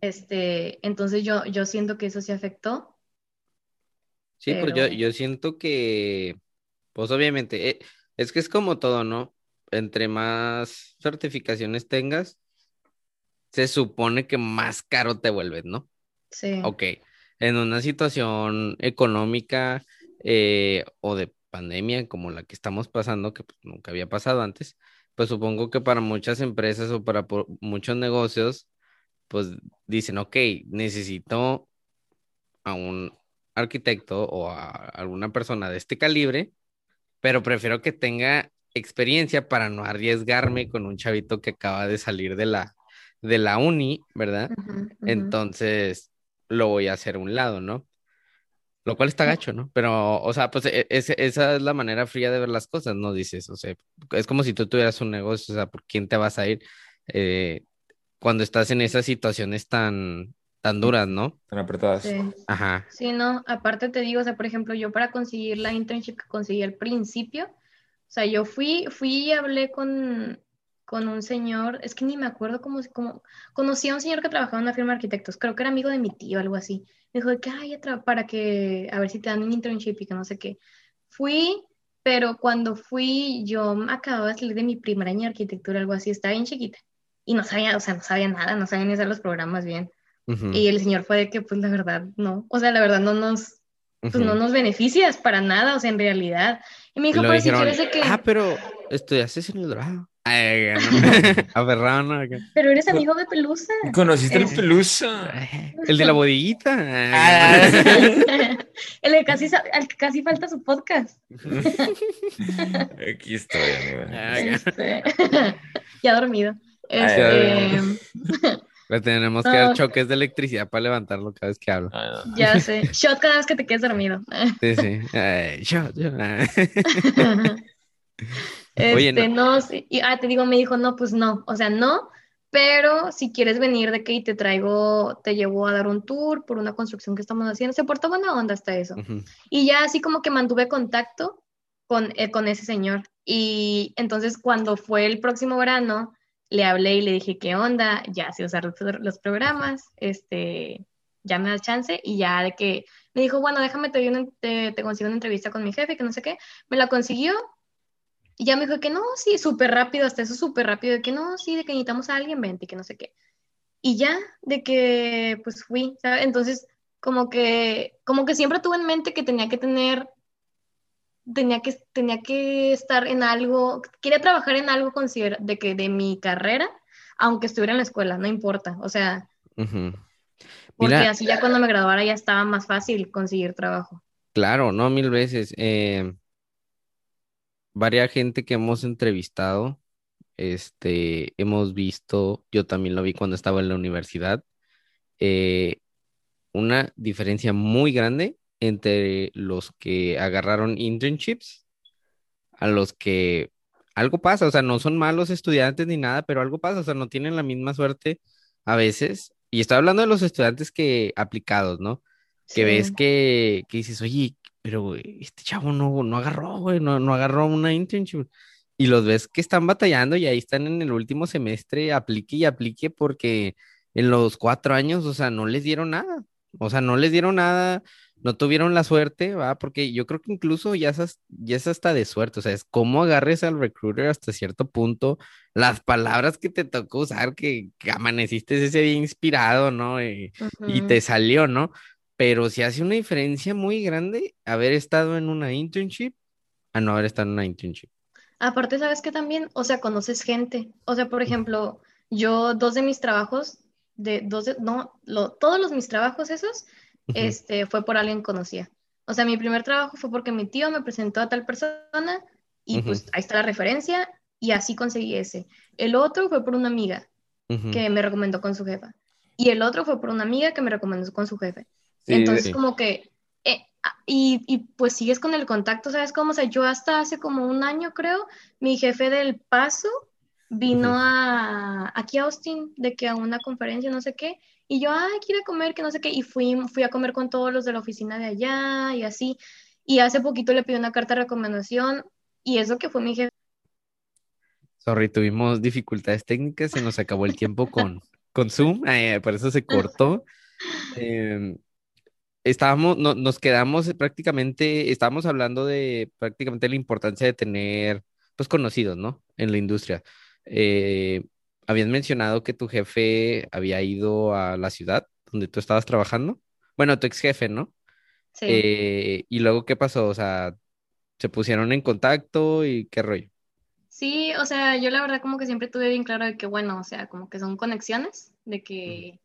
este, entonces yo, yo siento que eso sí afectó, Sí, pues yo, Pero- yo siento que, pues obviamente, eh, es que es como todo, ¿no? Entre más certificaciones tengas, se supone que más caro te vuelves, ¿no? sí, Ok, en una situación económica eh, o de pandemia como la que estamos pasando, que pues, nunca había pasado antes, pues supongo que para muchas empresas o para muchos negocios, pues dicen, ok, necesito a un arquitecto o a alguna persona de este calibre, pero prefiero que tenga experiencia para no arriesgarme con un chavito que acaba de salir de la, de la uni, ¿verdad? Ujú, ujú. Entonces lo voy a hacer a un lado, ¿no? Lo cual está gacho, ¿no? Pero, o sea, pues e- ese- esa es la manera fría de ver las cosas, ¿no? Dices, o sea, es como si tú tuvieras un negocio, o sea, ¿por quién te vas a ir eh, cuando estás en esas situaciones tan, tan duras, ¿no? Tan apretadas. Sí. Ajá. Sí, no, aparte te digo, o sea, por ejemplo, yo para conseguir la internship que conseguí al principio, O sea, yo fui, fui y hablé con, con un señor, es que ni me acuerdo cómo, cómo, conocí a un señor que trabajaba en una firma de arquitectos, creo que era amigo de mi tío, algo así. Me dijo que, ay, para que, a ver si te dan un internship y que no sé qué. Fui, pero cuando fui, yo acababa de salir de mi primer año de arquitectura, algo así, estaba bien chiquita. Y no sabía, o sea, no sabía nada, no sabía ni hacer los programas bien. Y el señor fue de que, pues la verdad, no. O sea, la verdad no nos, pues no nos beneficias para nada, o sea, en realidad. Y me dijo, pero si quieres de que... Ah, pero estudiaste en el dorado. Ay, no. [LAUGHS] Aferrado. Pero eres amigo de Pelusa. ¿Conociste el Es- Pelusa? El de la bodeguita. [LAUGHS] El que casi, al que casi falta su podcast. [LAUGHS] Aquí estoy, amigo. Este, ya dormido. Ay, Este, Le tenemos que dar No. choques de electricidad para levantarlo cada vez que hablo. Ah, no. ya [LAUGHS] sé. Shot cada vez que te quedes dormido. Sí, sí. Ay, ah. [LAUGHS] Este, Oye, no, sí, y, ah, te digo, me dijo, no, pues no, o sea, no, pero si quieres venir de que y te traigo, te llevo a dar un tour por una construcción que estamos haciendo, se portó buena onda hasta eso. Ujú. Y ya así como que mantuve contacto con, eh, con ese señor. Y entonces cuando fue el próximo verano, le hablé y le dije, ¿qué onda? Ya sé usar los, programas, este, ya me da chance. Y ya de que me dijo, bueno, déjame, te, te, te consigo una entrevista con mi jefe, que no sé qué. Me la consiguió. Y ya me dijo que no, sí, súper rápido, hasta eso súper rápido, de que no, sí, de que necesitamos a alguien, vente, que no sé qué. Y ya, de que pues fui, ¿sabes? Entonces, como que, como que siempre tuve en mente que tenía que tener, tenía que, tenía que estar en algo, quería trabajar en algo considera- de que de mi carrera, aunque estuviera en la escuela, no importa, o sea, porque Mira, así ya cuando me graduara ya estaba más fácil conseguir trabajo. claro, no mil veces. Eh, varia gente que hemos entrevistado, este, hemos visto, yo también lo vi cuando estaba en la universidad, eh, una diferencia muy grande entre los que agarraron internships a los que algo pasa, o sea, no son malos estudiantes ni nada, pero algo pasa, o sea, no tienen la misma suerte a veces. Y estoy hablando de los estudiantes que aplicados, ¿no? Que Sí. ves que, que dices, oye, pero este chavo no, no agarró, güey, no, no agarró una internship. Y los ves que están batallando y ahí están en el último semestre, aplique y aplique porque en los cuatro años, o sea, no les dieron nada. O sea, no les dieron nada, no tuvieron la suerte, ¿va? Porque yo creo que incluso ya es, ya es hasta de suerte, o sea, es cómo agarres al recruiter hasta cierto punto, las palabras que te tocó usar, que, que amaneciste ese día inspirado, ¿no? Y, y te salió, ¿no? Pero sí hace una diferencia muy grande haber estado en una internship a no haber estado en una internship. Aparte, ¿sabes qué también? O sea, conoces gente. O sea, por ejemplo, yo dos de mis trabajos, de dos de- no, lo- todos los mis trabajos esos, Este, fue por alguien que conocía. O sea, mi primer trabajo fue porque mi tío me presentó a tal persona y Ujú. pues ahí está la referencia y así conseguí ese. El otro fue por una amiga que me recomendó con su jefa. Y el otro fue por una amiga que me recomendó con su jefe. Sí, Entonces, sí. como que, eh, ah, y, y pues sigues con el contacto, ¿sabes cómo? O sea, yo hasta hace como un año, creo, mi jefe del Paso vino a, aquí a Austin, de que a una conferencia, no sé qué, y yo, ay, quiero comer, que no sé qué, y fui, fui a comer con todos los de la oficina de allá, y así, y hace poquito le pedí una carta de recomendación, y eso que fue mi jefe. Sorry, tuvimos dificultades técnicas, se nos acabó el tiempo con, [LAUGHS] con Zoom, eh, por eso se cortó. Em, estábamos, no- nos quedamos prácticamente, estábamos hablando de prácticamente la importancia de tener, pues, conocidos, ¿no? En la industria. Eh, habías mencionado que tu jefe había ido a la ciudad donde tú estabas trabajando. Bueno, tu ex jefe, ¿no? Sí. Eh, y luego, ¿qué pasó? O sea, ¿se pusieron en contacto y qué rollo? Sí, o sea, yo la verdad como que siempre tuve bien claro de que, bueno, o sea, como que son conexiones, de que,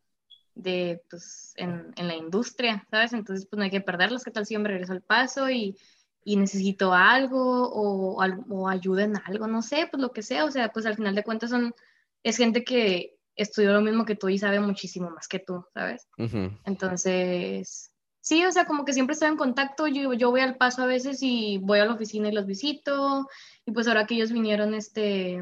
de, pues, en, en la industria, ¿sabes? Entonces, pues no hay que perderlos, ¿qué tal si yo me regreso al paso y, y necesito algo o, al- o ayuda en algo, no sé, pues lo que sea, o sea, pues al final de cuentas son, es gente que estudió lo mismo que tú y sabe muchísimo más que tú, ¿sabes? Entonces, sí, o sea, como que siempre estoy en contacto, yo, yo voy al paso a veces y voy a la oficina y los visito, y pues ahora que ellos vinieron, este,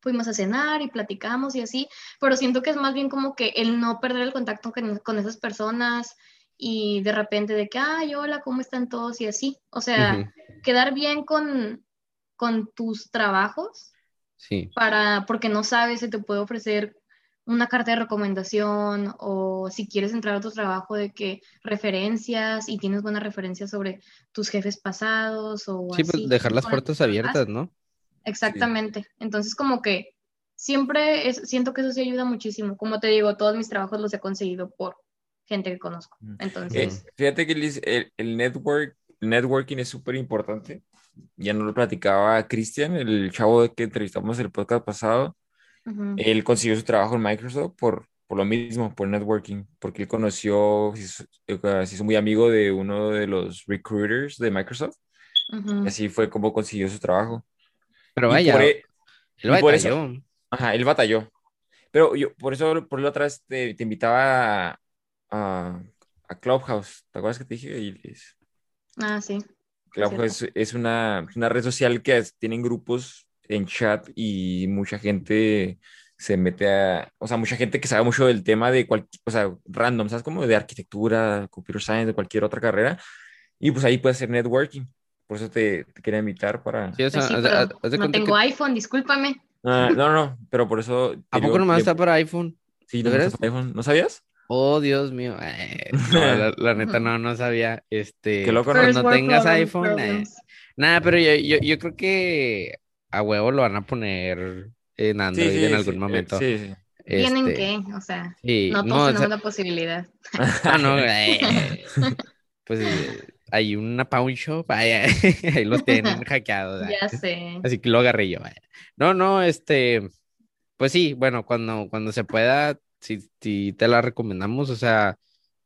fuimos a cenar y platicamos y así, pero siento que es más bien como que el no perder el contacto con, con esas personas y de repente de que, ay, hola, ¿cómo están todos? Y así, o sea, quedar bien con, con tus trabajos Sí. para, porque no sabes si te puede ofrecer una carta de recomendación o si quieres entrar a tu trabajo de que referencias y tienes buenas referencias sobre tus jefes pasados o Sí, pues así, dejar las puertas abiertas, ¿no? Exactamente. Entonces, como que siempre es- siento que eso sí ayuda muchísimo. Como te digo, todos mis trabajos los he conseguido por gente que conozco. Mm. Eh, Entonces, fíjate que Liz, el, el network, el networking es súper importante. Ya nos lo platicaba Cristian, el chavo que entrevistamos en el podcast pasado. ujú, Él consiguió su trabajo en Microsoft por, por lo mismo, por networking, porque él conoció, se hizo, eh, se hizo muy amigo de uno de los recruiters de Microsoft. ujú. Y así fue como consiguió su trabajo. Pero vaya, por, e- él y por eso- batalló. Ajá, él batalló. Pero yo, por eso, por la otra vez te, te invitaba a, a, a Clubhouse. ¿Te acuerdas que te dije? Ah, sí. Clubhouse es, es una, una red social que es- tienen grupos en chat y mucha gente se mete a, o sea, mucha gente que sabe mucho del tema de cualquier, o sea, random, ¿sabes? Como de arquitectura, computer science, de cualquier otra carrera. Y pues ahí puede hacer networking. Por eso te, te quería invitar para... Sí, o sea, Pues sí, no tengo que- iPhone, discúlpame. Ah, no, no, pero por eso... ¿A poco nomás que- está para iPhone? Sí, ¿De no, está para iPhone. ¿No sabías? Oh, Dios mío. Eh, [LAUGHS] no, la, la neta no, no sabía. Este, Qué loco, ¿no? cuando world tengas problem- iPhone, eh, nada, pero yo, yo, yo creo que a huevo lo van a poner en Android en algún sí, momento. eh, sí, sí. ¿Tienen Este, qué? O sea, sí, no no, todos o tenemos sea, la posibilidad. [LAUGHS] ah, no, eh, [LAUGHS] pues eh, hay una pawn shop, ahí, ahí los tienen hackeados. eh. Ya sé. Así que lo agarré yo. vaya. No, no, este, pues sí, bueno, cuando, cuando se pueda, si, si te la recomendamos, o sea,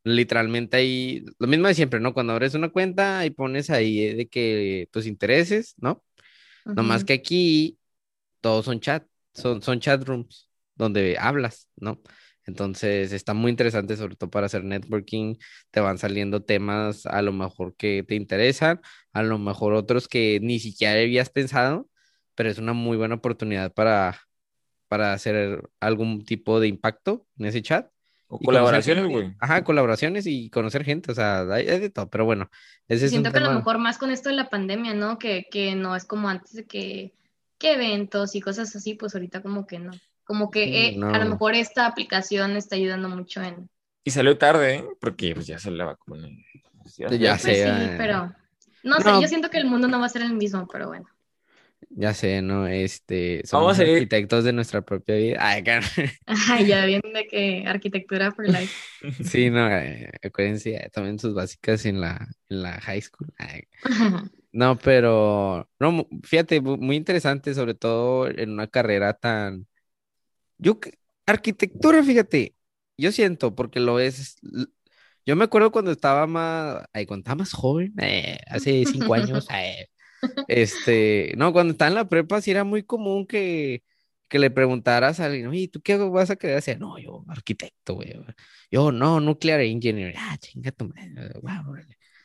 literalmente ahí, lo mismo de siempre, ¿no? Cuando abres una cuenta y pones ahí eh, de que tus intereses, ¿no? Nomás Ujú. que aquí todos son chat, son, son chat rooms donde hablas, ¿no? Entonces está muy interesante, sobre todo para hacer networking. Te van saliendo temas a lo mejor que te interesan, a lo mejor otros que ni siquiera habías pensado, pero es una muy buena oportunidad para, para hacer algún tipo de impacto en ese chat. O colaboraciones, güey. Ajá, colaboraciones y conocer gente, o sea, hay, hay de todo, pero bueno, ese es un Siento que a lo mejor más con esto de la pandemia, ¿no? Que, que no es como antes de que, que eventos y cosas así, pues ahorita como que no. Como que Sí, eh, a lo mejor esta aplicación está ayudando mucho en... Y salió tarde, ¿eh? Porque pues ya se la vacuna. Ya, Ya Pues sé, sí, eh. pero... No, sé, yo siento que el mundo no va a ser el mismo, pero bueno. Ya sé, ¿no? Este, Vamos somos a ir- arquitectos de nuestra propia vida. Ay, [LAUGHS] car- Ay, ya viene de que arquitectura for life. [LAUGHS] sí, no, eh, acuérdense, eh, tomen sus básicas en la, en la high school. Ay, no, pero, no, fíjate, mu- muy interesante, sobre todo en una carrera tan, yo, arquitectura, fíjate, yo siento, porque lo es, yo me acuerdo cuando estaba más, ay, cuando estaba más joven, eh, hace cinco años, [LAUGHS] eh, este, no, cuando estaba en la prepa sí era muy común que, que le preguntaras a alguien, oye, ¿tú qué vas a querer hacer? No, yo, arquitecto, güey. Yo, no, nuclear engineer. Ah, chinga tu madre. Wow.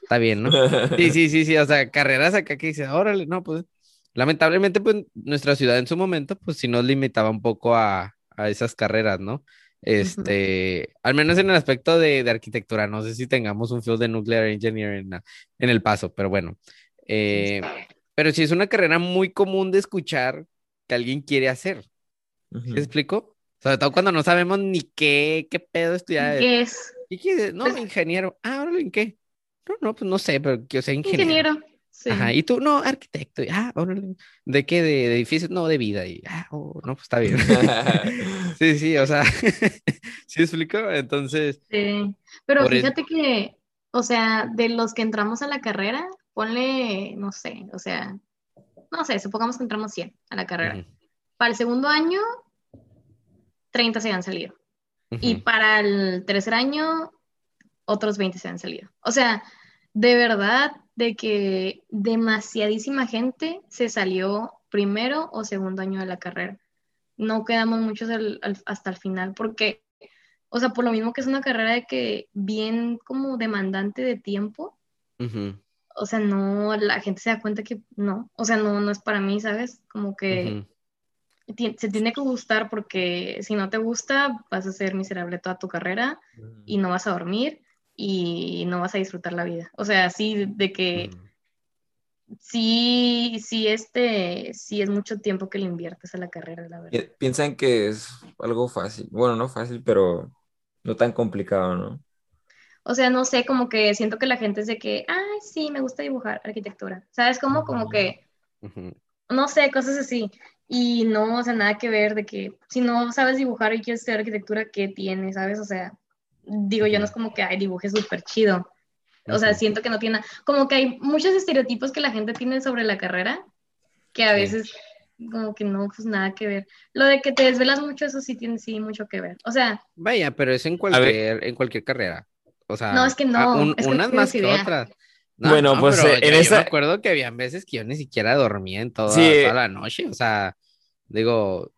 Está bien, ¿no? Sí, sí, sí, sí, o sea, carreras acá que dices, órale, no, pues, lamentablemente, pues, nuestra ciudad en su momento, pues, sí nos limitaba un poco a, a esas carreras, ¿no? Este, al menos en el aspecto de, de arquitectura, no sé si tengamos un field de nuclear engineer en, en el paso, pero bueno. Eh, pero sí es una carrera muy común de escuchar que alguien quiere hacer. ¿Sí Ujú. ¿Me explico? Sobre todo cuando no sabemos ni qué, qué pedo estudiar. ¿Qué es? ¿Y qué? No, Pues- ingeniero. Ah, órale, ¿en qué? No, no, pues no sé, pero que yo sea ingeniero. Ingeniero. Sí. Ajá, y tú, no, arquitecto. Y, ah, órale. ¿De qué? ¿De, de edificios? No, de vida. Y, ah, oh, no, pues está bien. [LAUGHS] Sí, sí, o sea, [LAUGHS] ¿sí explico? Entonces, Sí, pero el- fíjate que, o sea, de los que entramos a la carrera, ponle, no sé, o sea, no sé, supongamos que entramos 100 a la carrera. Para el segundo año, 30 se han salido. Y para el tercer año, otros 20 se han salido. O sea, de verdad, de que demasiadísima gente se salió primero o segundo año de la carrera. No quedamos muchos al- al- hasta el final porque, o sea, por lo mismo que es una carrera de que bien como demandante de tiempo, o sea, no, la gente se da cuenta que no, o sea, no, no es para mí, ¿sabes? Como que se tiene que gustar porque si no te gusta, vas a ser miserable toda tu carrera y no vas a dormir y no vas a disfrutar la vida. O sea, así de que sí, sí, este, sí es mucho tiempo que le inviertes a la carrera, la verdad. Pi- Piensan que es algo fácil. Bueno, no fácil, pero no tan complicado, ¿no? O sea, no sé, como que siento que la gente es de que, ay, sí, me gusta dibujar arquitectura. ¿Sabes? Como, como que, no sé, cosas así. Y no, o sea, nada que ver de que si no sabes dibujar y quieres estudiar arquitectura, ¿qué tienes? ¿Sabes? O sea, digo, yo no es como que, ay, dibuje súper chido. O sea, siento que no tiene, como que hay muchos estereotipos que la gente tiene sobre la carrera que a Sí. veces como que no, pues nada que ver. Lo de que te desvelas mucho, eso sí tiene sí mucho que ver. O sea, Vaya, pero es en cualquier, en cualquier carrera. O sea, No, es que no, ah, un- es que no unas más que idea. otras. No, Bueno, no, pues, eh, en yo- yo esa- me acuerdo que habían veces que yo ni siquiera dormía en toda, Sí. toda la noche. O sea, digo,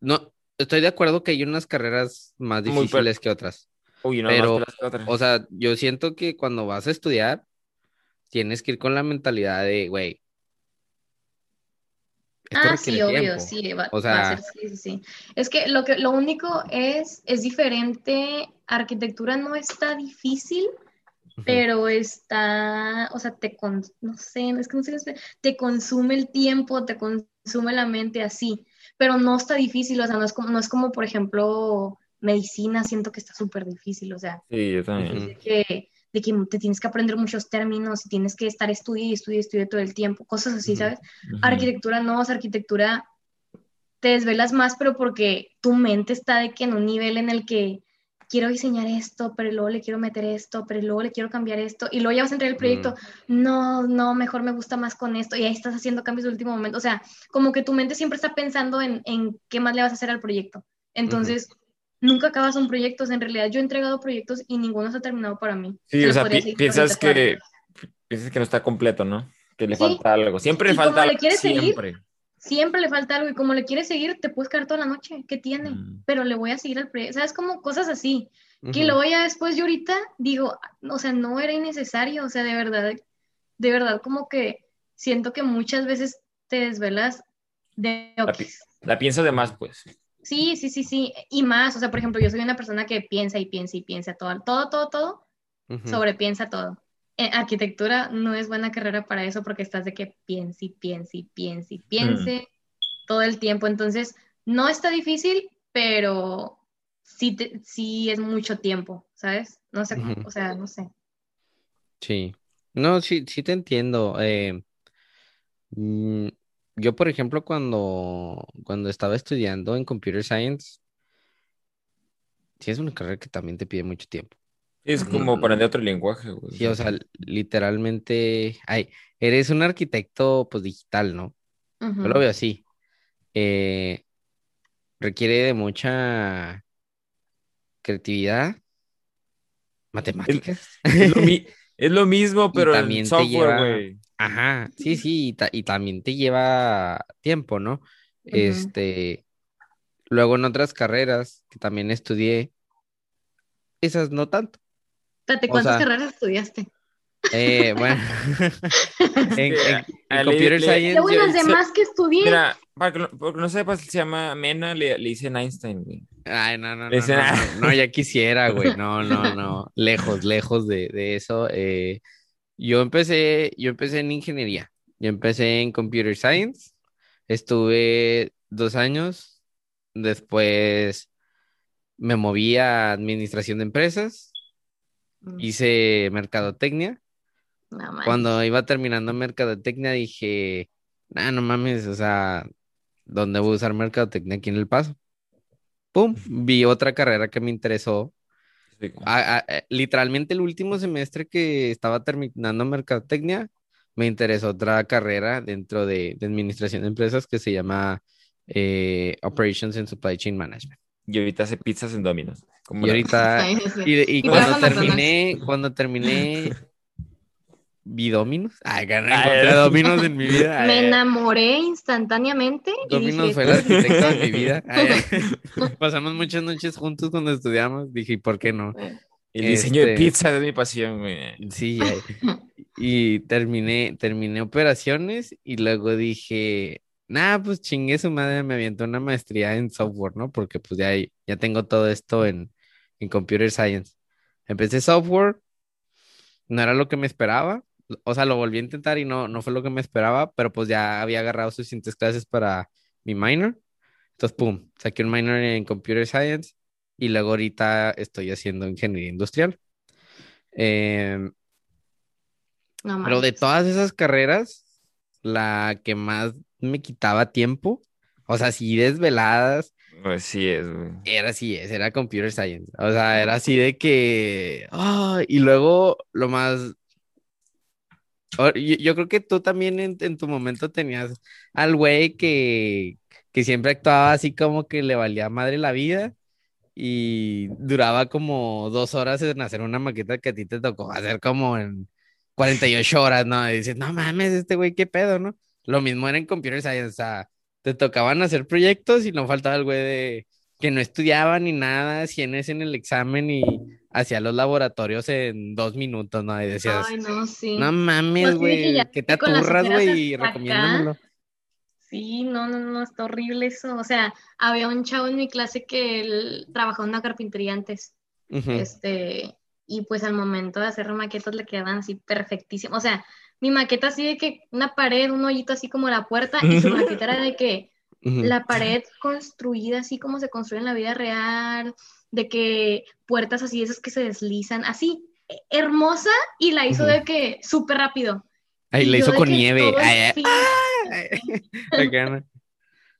no, estoy de acuerdo que hay unas carreras más per- difíciles que otras. Uy, no, Pero, más que otras. O sea, yo siento que cuando vas a estudiar, tienes que ir con la mentalidad de, güey, ah, sí, obvio, tiempo. sí, va, O va a sea- ser, sí, sí, sí. Es que lo que, lo único es, es diferente, arquitectura no está difícil, Ujú. pero está, o sea, te, con, no sé, es que no sé, te consume el tiempo, te consume la mente así, pero no está difícil, o sea, no es como, no es como, por ejemplo, medicina, siento que está súper difícil, o sea, Sí, yo también. Que, de que te tienes que aprender muchos términos y tienes que estar estudiando y estudiando y estudiando todo el tiempo, cosas así. ¿sabes? Arquitectura no, o sea, arquitectura te desvelas más, pero porque tu mente está de que en un nivel en el que quiero diseñar esto, pero luego le quiero meter esto, pero luego le quiero cambiar esto, y luego ya vas a entrar el proyecto, no, no, mejor me gusta más con esto, y ahí estás haciendo cambios de último momento, o sea, como que tu mente siempre está pensando en, en qué más le vas a hacer al proyecto, entonces... Nunca acabas un proyecto, en realidad yo he entregado proyectos y ninguno se ha terminado para mí. Sí, Se o sea, pi- piensas que piensas que no está completo, ¿no? Que le Sí. falta algo. Siempre Y le falta le algo. quieres seguir, Siempre. siempre le falta algo y como le quieres seguir, te puedes quedar toda la noche. ¿Qué tiene? Mm. Pero le voy a seguir al proyecto. ¿Sabes? Como cosas así. Que Ujú. luego ya después yo ahorita digo, o sea, no era innecesario. O sea, de verdad, de verdad, como que siento que muchas veces te desvelas de La, pi- la piensas de más, pues. Sí, sí, sí, sí. Y más, o sea, por ejemplo, yo soy una persona que piensa y piensa y piensa todo, todo, todo, todo, Ujú. sobrepiensa todo. En arquitectura no es buena carrera para eso porque estás de que piense y piense y piense y piense todo el tiempo. Entonces, no está difícil, pero sí, te- sí es mucho tiempo, ¿sabes? No sé, cómo- o sea, no sé. Sí. No, sí, sí te entiendo. Eh, mm, yo, por ejemplo, cuando, cuando estaba estudiando en Computer Science, sí es una carrera que también te pide mucho tiempo. Es como aprender otro lenguaje, güey. Sí, o sea, literalmente, ay, eres un arquitecto, pues, digital, ¿no? Yo lo veo así. Eh, requiere de mucha creatividad, matemáticas. Es lo, mi- [LAUGHS] es lo mismo, pero en también te software, lleva- güey. Ajá, sí, sí, y, ta- y también te lleva tiempo, ¿no? Este, luego en otras carreras que también estudié, esas no tanto. Espérate, o ¿cuántas sea, carreras estudiaste? Eh, bueno, [LAUGHS] en, en- en Computer Science, Luego yo- las demás que estudié. Mira, para que no, porque no sepas, se llama Mena, le, le dicen Einstein, güey. Ay, no, no, no, no, no, no, ya quisiera, güey, no, no, no, [LAUGHS] lejos, lejos de, de eso. eh, yo empecé, yo empecé en ingeniería, yo empecé en Computer Science, estuve dos años, después me moví a administración de empresas, hice mercadotecnia. No. Cuando iba terminando mercadotecnia dije, ah, no mames, o sea, ¿dónde voy a usar mercadotecnia aquí en El Paso? Pum, vi otra carrera que me interesó. Sí. A- a- eh, literalmente el último semestre que estaba terminando mercadotecnia, me interesó otra carrera dentro de, de administración de empresas que se llama eh, Operations and Supply Chain Management. Y ahorita hace pizzas en Domino's. ¿Cómo Y ahorita, [LAUGHS] y, y Y cuando terminé, cuando terminé, vi Dominos. Ay, Ay, encontré Dominos en mi [LAUGHS] vida. Me Ay, enamoré instantáneamente y Dominos dije, fue el arquitecto de mi [LAUGHS] vida. Ay, [LAUGHS] pasamos muchas noches juntos cuando estudiamos. Dije, ¿y por qué no? El diseño de este- pizza es mi pasión, güey. Sí, y terminé, terminé operaciones y luego dije, nah, pues chingue su madre, me avientó una maestría en software, ¿no? Porque pues ya, ya tengo todo esto en, en computer science. Empecé software, no era lo que me esperaba, o sea, lo volví a intentar y no, no fue lo que me esperaba, pero pues ya había agarrado suficientes clases para mi minor. Entonces, pum, saqué un minor en Computer Science y luego ahorita estoy haciendo ingeniería industrial. Em, No pero de todas esas carreras, la que más me quitaba tiempo, o sea, sí desveladas, Pues sí es, güey. era así, es, era Computer Science. O sea, era así de que, ah, y luego lo más, yo, yo creo que tú también en, tu momento tenías al güey que, que siempre actuaba así como que le valía madre la vida y duraba como dos horas en hacer una maqueta que a ti te tocó hacer como en 48 horas, ¿no? Dices, no mames, este güey, qué pedo, ¿no? Lo mismo era en Computer Science, o sea, te tocaban hacer proyectos y no faltaba el güey de que no estudiaba ni nada, es en el examen y hacía los laboratorios en dos minutos, ¿no? Y decías, Ay, no, sí. no mames, que güey, que te aturras, güey, y recomiéndamelo. Sí, no, no, no, está horrible eso. O sea, había un chavo en mi clase que él trabajaba en una carpintería antes. Este, y pues al momento de hacer maquetas le quedaban así perfectísimas. O sea, mi maqueta así de que una pared, un hoyito así como la puerta, y su maqueta era de que La pared construida así como se construye en la vida real, de que puertas así, esas que se deslizan, así, eh, hermosa, y la hizo de que súper rápido. Ay, Y la hizo con nieve. Ay, ay, [LAUGHS]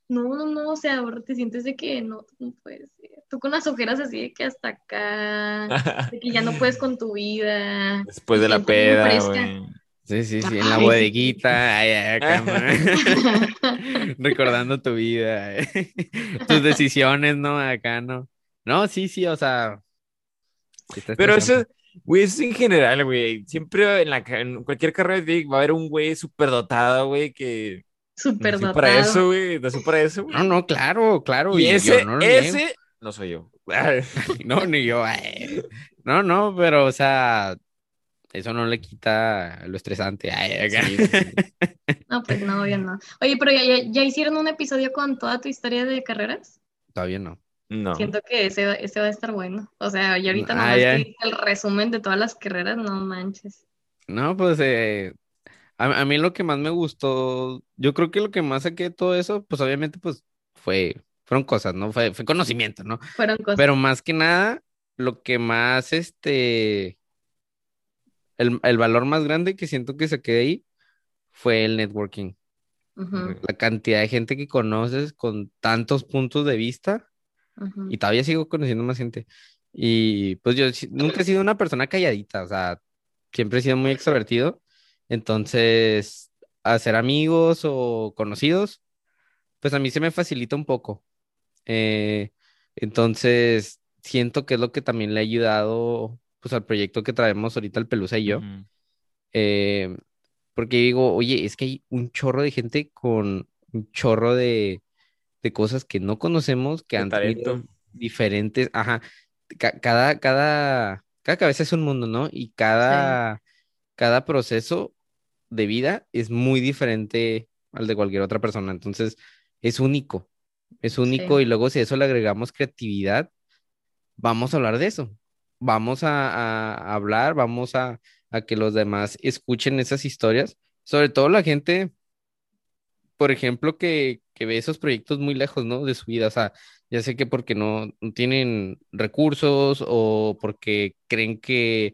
¿no? No, no, o sea, ahora te sientes de que no, no puedes. Tú con las ojeras así de que hasta acá, de que ya no puedes [LAUGHS] con tu vida. Después de la peda, güey. Sí, sí, sí, en la bodeguita, ay, ay, acá, ¿no? [LAUGHS] [LAUGHS] recordando tu vida, eh. [LAUGHS] tus decisiones, ¿no? Acá, ¿no? No, sí, sí, o sea. Pero eso, güey, eso es en general, güey. Siempre en, la, en cualquier carrera de va a haber un güey súper dotado, güey, que Súper nació para dotado. eso, güey. Nació para eso, güey. No, no, claro, claro. Y y yo ese, no niego. ese, no soy yo. No, ni yo. ay. No, no, pero, o sea, eso no le quita lo estresante. Ay. Sí, sí, sí. [LAUGHS] No, pues no, obvio no. Oye, pero ya, ya, ya hicieron un episodio con toda tu historia de carreras. Todavía no. No. Siento que ese, va- ese va a estar bueno. O sea, y ahorita Ah, que hice el resumen de todas las carreras, no manches. No, pues eh, a, a mí lo que más me gustó, yo creo que lo que más saqué de todo eso, pues obviamente pues fue, fueron cosas, ¿no? Fue, fue conocimiento, ¿no? Fueron cosas. Pero más que nada, lo que más, este, el, el valor más grande que siento que saqué de ahí fue el networking. La cantidad de gente que conoces con tantos puntos de vista ujú. y todavía sigo conociendo más gente. Y pues yo nunca he sido una persona calladita, o sea, siempre he sido muy extrovertido. Entonces, hacer amigos o conocidos, pues a mí se me facilita un poco. Eh, entonces, siento que es lo que también le ha ayudado pues al proyecto que traemos ahorita el Pelusa y yo. Ujú. Eh, porque digo, oye, es que hay un chorro de gente con un chorro de, de cosas que no conocemos, que De han tenido diferentes, ajá, ca- cada, cada, cada cabeza es un mundo, ¿no? Y cada, cada proceso de vida es muy diferente al de cualquier otra persona, entonces es único, es único Sí. y luego si a eso le agregamos creatividad, vamos a hablar de eso, vamos a, hablar, vamos a, a que los demás escuchen esas historias, sobre todo la gente, por ejemplo, que, que ve esos proyectos muy lejos, ¿no? De su vida, o sea, ya sé que porque no, no tienen recursos o porque creen que,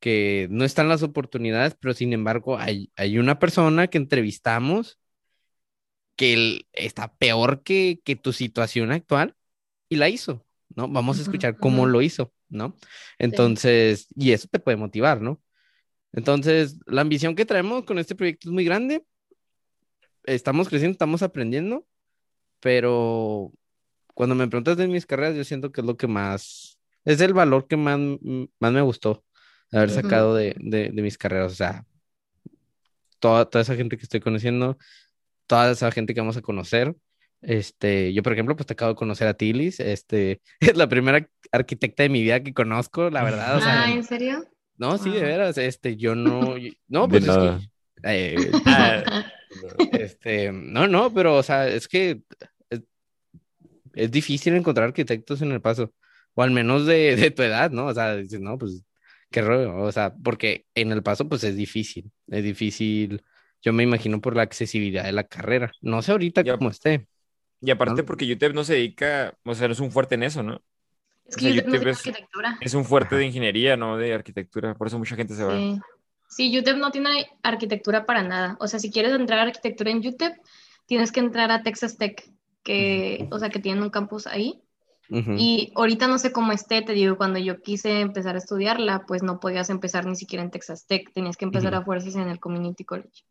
que no están las oportunidades, pero sin embargo hay, hay una persona que entrevistamos que él está peor que, que tu situación actual y la hizo, ¿no? Vamos a escuchar cómo lo hizo, ¿no? Entonces, y eso te puede motivar, ¿no? Entonces, la ambición que traemos con este proyecto es muy grande. Estamos creciendo, estamos aprendiendo, pero cuando me preguntas de mis carreras, yo siento que es lo que más, es el valor que más, más me gustó haber sacado de, de, de mis carreras. O sea, toda, toda esa gente que estoy conociendo, toda esa gente que vamos a conocer. Este, yo, por ejemplo, pues te acabo de conocer a Tilis, este, [LAUGHS] es la primera arquitecta de mi vida que conozco, la verdad, o sea, Ah, ¿en serio? no, sí, de Wow. veras, este, yo no, yo- [LAUGHS] no, De pues es nada. que, eh, [LAUGHS] Ah, este, no, no, pero, o sea, es que es, es difícil encontrar arquitectos en El Paso, o al menos de, de tu edad, ¿no? O sea, dices, no, pues qué rollo, o sea, porque en el paso pues es difícil, es difícil, yo me imagino por la accesibilidad de la carrera, no sé ahorita cómo esté. Y aparte porque UTEP no se dedica, o sea, no es un fuerte en eso, ¿no? Es O que sea, UTEP no UTEP tiene es- arquitectura. Es un fuerte de ingeniería, no de arquitectura. Por eso mucha gente se va. Sí. Sí, UTEP no tiene arquitectura para nada. O sea, si quieres entrar a arquitectura en UTEP, tienes que entrar a Texas Tech, que, o sea, que tienen un campus ahí. Y ahorita no sé cómo esté, te digo, cuando yo quise empezar a estudiarla, pues no podías empezar ni siquiera en Texas Tech, tenías que empezar a fuerzas en el Community College.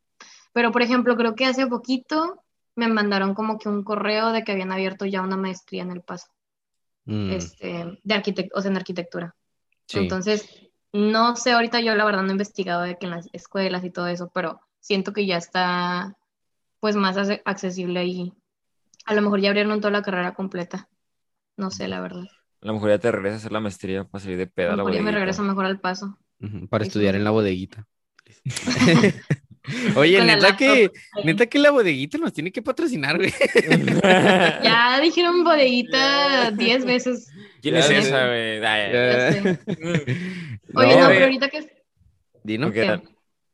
Pero, por ejemplo, creo que hace poquito me mandaron como que un correo de que habían abierto ya una maestría en El Paso, Mm, este, de arquitect o sea, en arquitectura. sí. Entonces, no sé, ahorita yo la verdad no he investigado de que en las escuelas y todo eso, pero siento que ya está pues más accesible ahí. A lo mejor ya abrieron toda la carrera completa. No sé, la verdad. A lo mejor ya te regresas a hacer la maestría para salir de peda A a lo la mejor ya me regreso mejor al paso. Para estudiar en la bodeguita. [LAUGHS] [LAUGHS] Oye, neta que, neta que la bodeguita nos tiene que patrocinar, güey. [LAUGHS] Ya dijeron bodeguita [LAUGHS] 10 veces. ¿Quién es sé. esa, güey? No, Oye, no, pero ahorita que... Dino.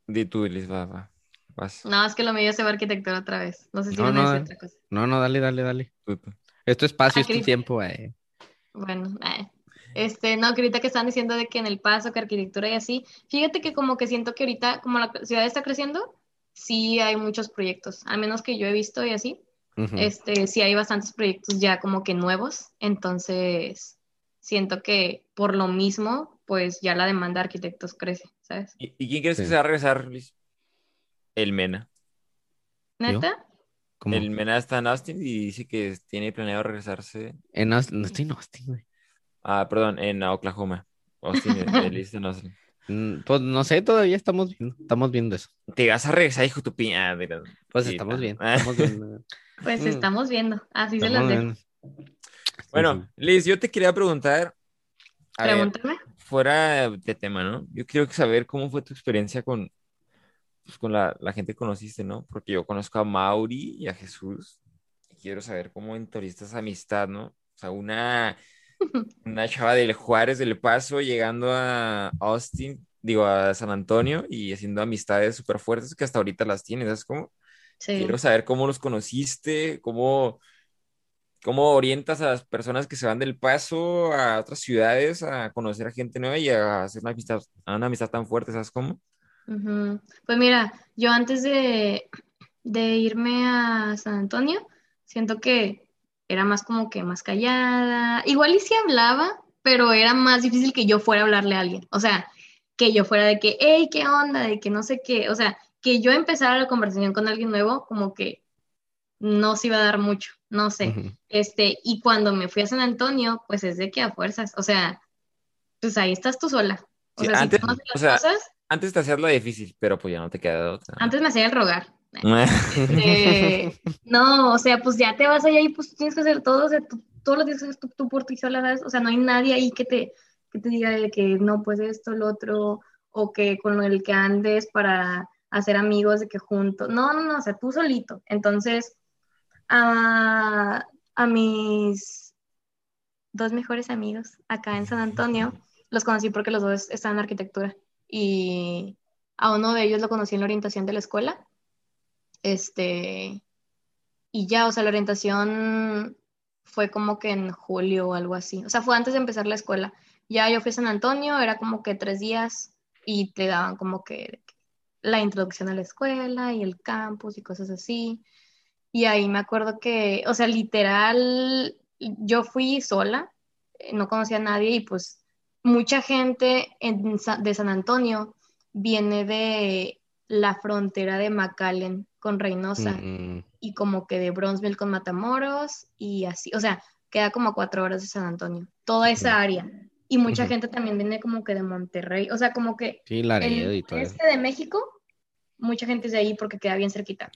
Di tú, Liz, va, va. Vas. No, es que lo mío se va a arquitectura otra vez. No sé si No, van a no. decir otra cosa. No, no, dale, dale, dale. Tú. Es tu espacio, Ah, es tu tiempo, güey. Bueno, eh. Este, no, que ahorita que están diciendo de que en el paso, que arquitectura y así, fíjate que como que siento que ahorita, como la ciudad está creciendo, sí hay muchos proyectos, al menos que yo he visto y así, Ujú. este, sí hay bastantes proyectos ya como que nuevos, entonces siento que por lo mismo, pues ya la demanda de arquitectos crece, ¿sabes? ¿Y, y quién crees que se va a regresar, Liz? El Mena. ¿Neta? ¿Cómo? El Mena está en Austin y dice que tiene planeado regresarse. En Austin, no estoy en Austin, güey. Ah, perdón, en Oklahoma. Austin, el- Austin. Mm, Pues no sé, todavía estamos viendo, estamos viendo eso. Te vas a regresar, hijo tu piña. mira. Pues Sí, estamos Ah. [LAUGHS] estamos viendo. Pues Mm. estamos viendo, así se las dejo. viendo. Bueno, Liz, yo te quería preguntar, ver, Pregúntame. fuera de tema, ¿no? Yo quiero saber cómo fue tu experiencia con, pues, con la, la gente que conociste, ¿no? Porque yo conozco a Mauri y a Jesús. Y quiero saber cómo esa amistad, ¿no? O sea, una, [LAUGHS] una chava del Juárez del Paso llegando a Austin, digo, a San Antonio y haciendo amistades súper fuertes que hasta ahorita las tienes, ¿sabes cómo? Sí. Quiero saber cómo los conociste, cómo, cómo orientas a las personas que se van del paso a otras ciudades a conocer a gente nueva y a hacer una amistad, a una amistad tan fuerte, ¿sabes cómo? Pues mira, yo antes de, de irme a San Antonio, siento que era más como que más callada. Igual y sí hablaba, pero era más difícil que yo fuera a hablarle a alguien. O sea, que yo fuera de que, hey, ¿qué onda? De que no sé qué. O sea, que yo empezara la conversación con alguien nuevo, como que no se iba a dar mucho, no sé. Ujú. Este, y cuando me fui a San Antonio, pues es de que a fuerzas, o sea, pues ahí estás tú sola. O Sí, sea, antes- si tú no haces o sea, cosas, Antes te hacías la difícil, pero pues ya no te queda otra. antes me hacía el rogar. Este, [LAUGHS] no, o sea, pues ya te vas allá y pues tienes que hacer todo, o sea, tú, todos los días tú, tú por ti sola, ¿sabes? O sea, no hay nadie ahí que te, que te diga que no, pues esto, lo otro, o que con el que andes para hacer amigos de que juntos. No, no, no, o sea, tú solito. Entonces, a, a mis dos mejores amigos acá en San Antonio, los conocí porque los dos estaban en arquitectura y a uno de ellos lo conocí en la orientación de la escuela. Este, y ya, o sea, la orientación fue como que en julio o algo así. O sea, fue antes de empezar la escuela. Ya yo fui a San Antonio, era como que tres días y te daban como que la introducción a la escuela y el campus y cosas así. Y ahí me acuerdo que, o sea, literal, yo fui sola, eh, no conocía a nadie y pues mucha gente de San Antonio viene de la frontera de McAllen con Reynosa Mm, y como que de Bronzeville con Matamoros y así, o sea, queda como a cuatro horas de San Antonio, toda esa área. Y mucha Ujú. gente también viene como que de Monterrey, o sea, como que Sí, Laredo y el todo eso. este de México, mucha gente es de ahí porque queda bien cerquita.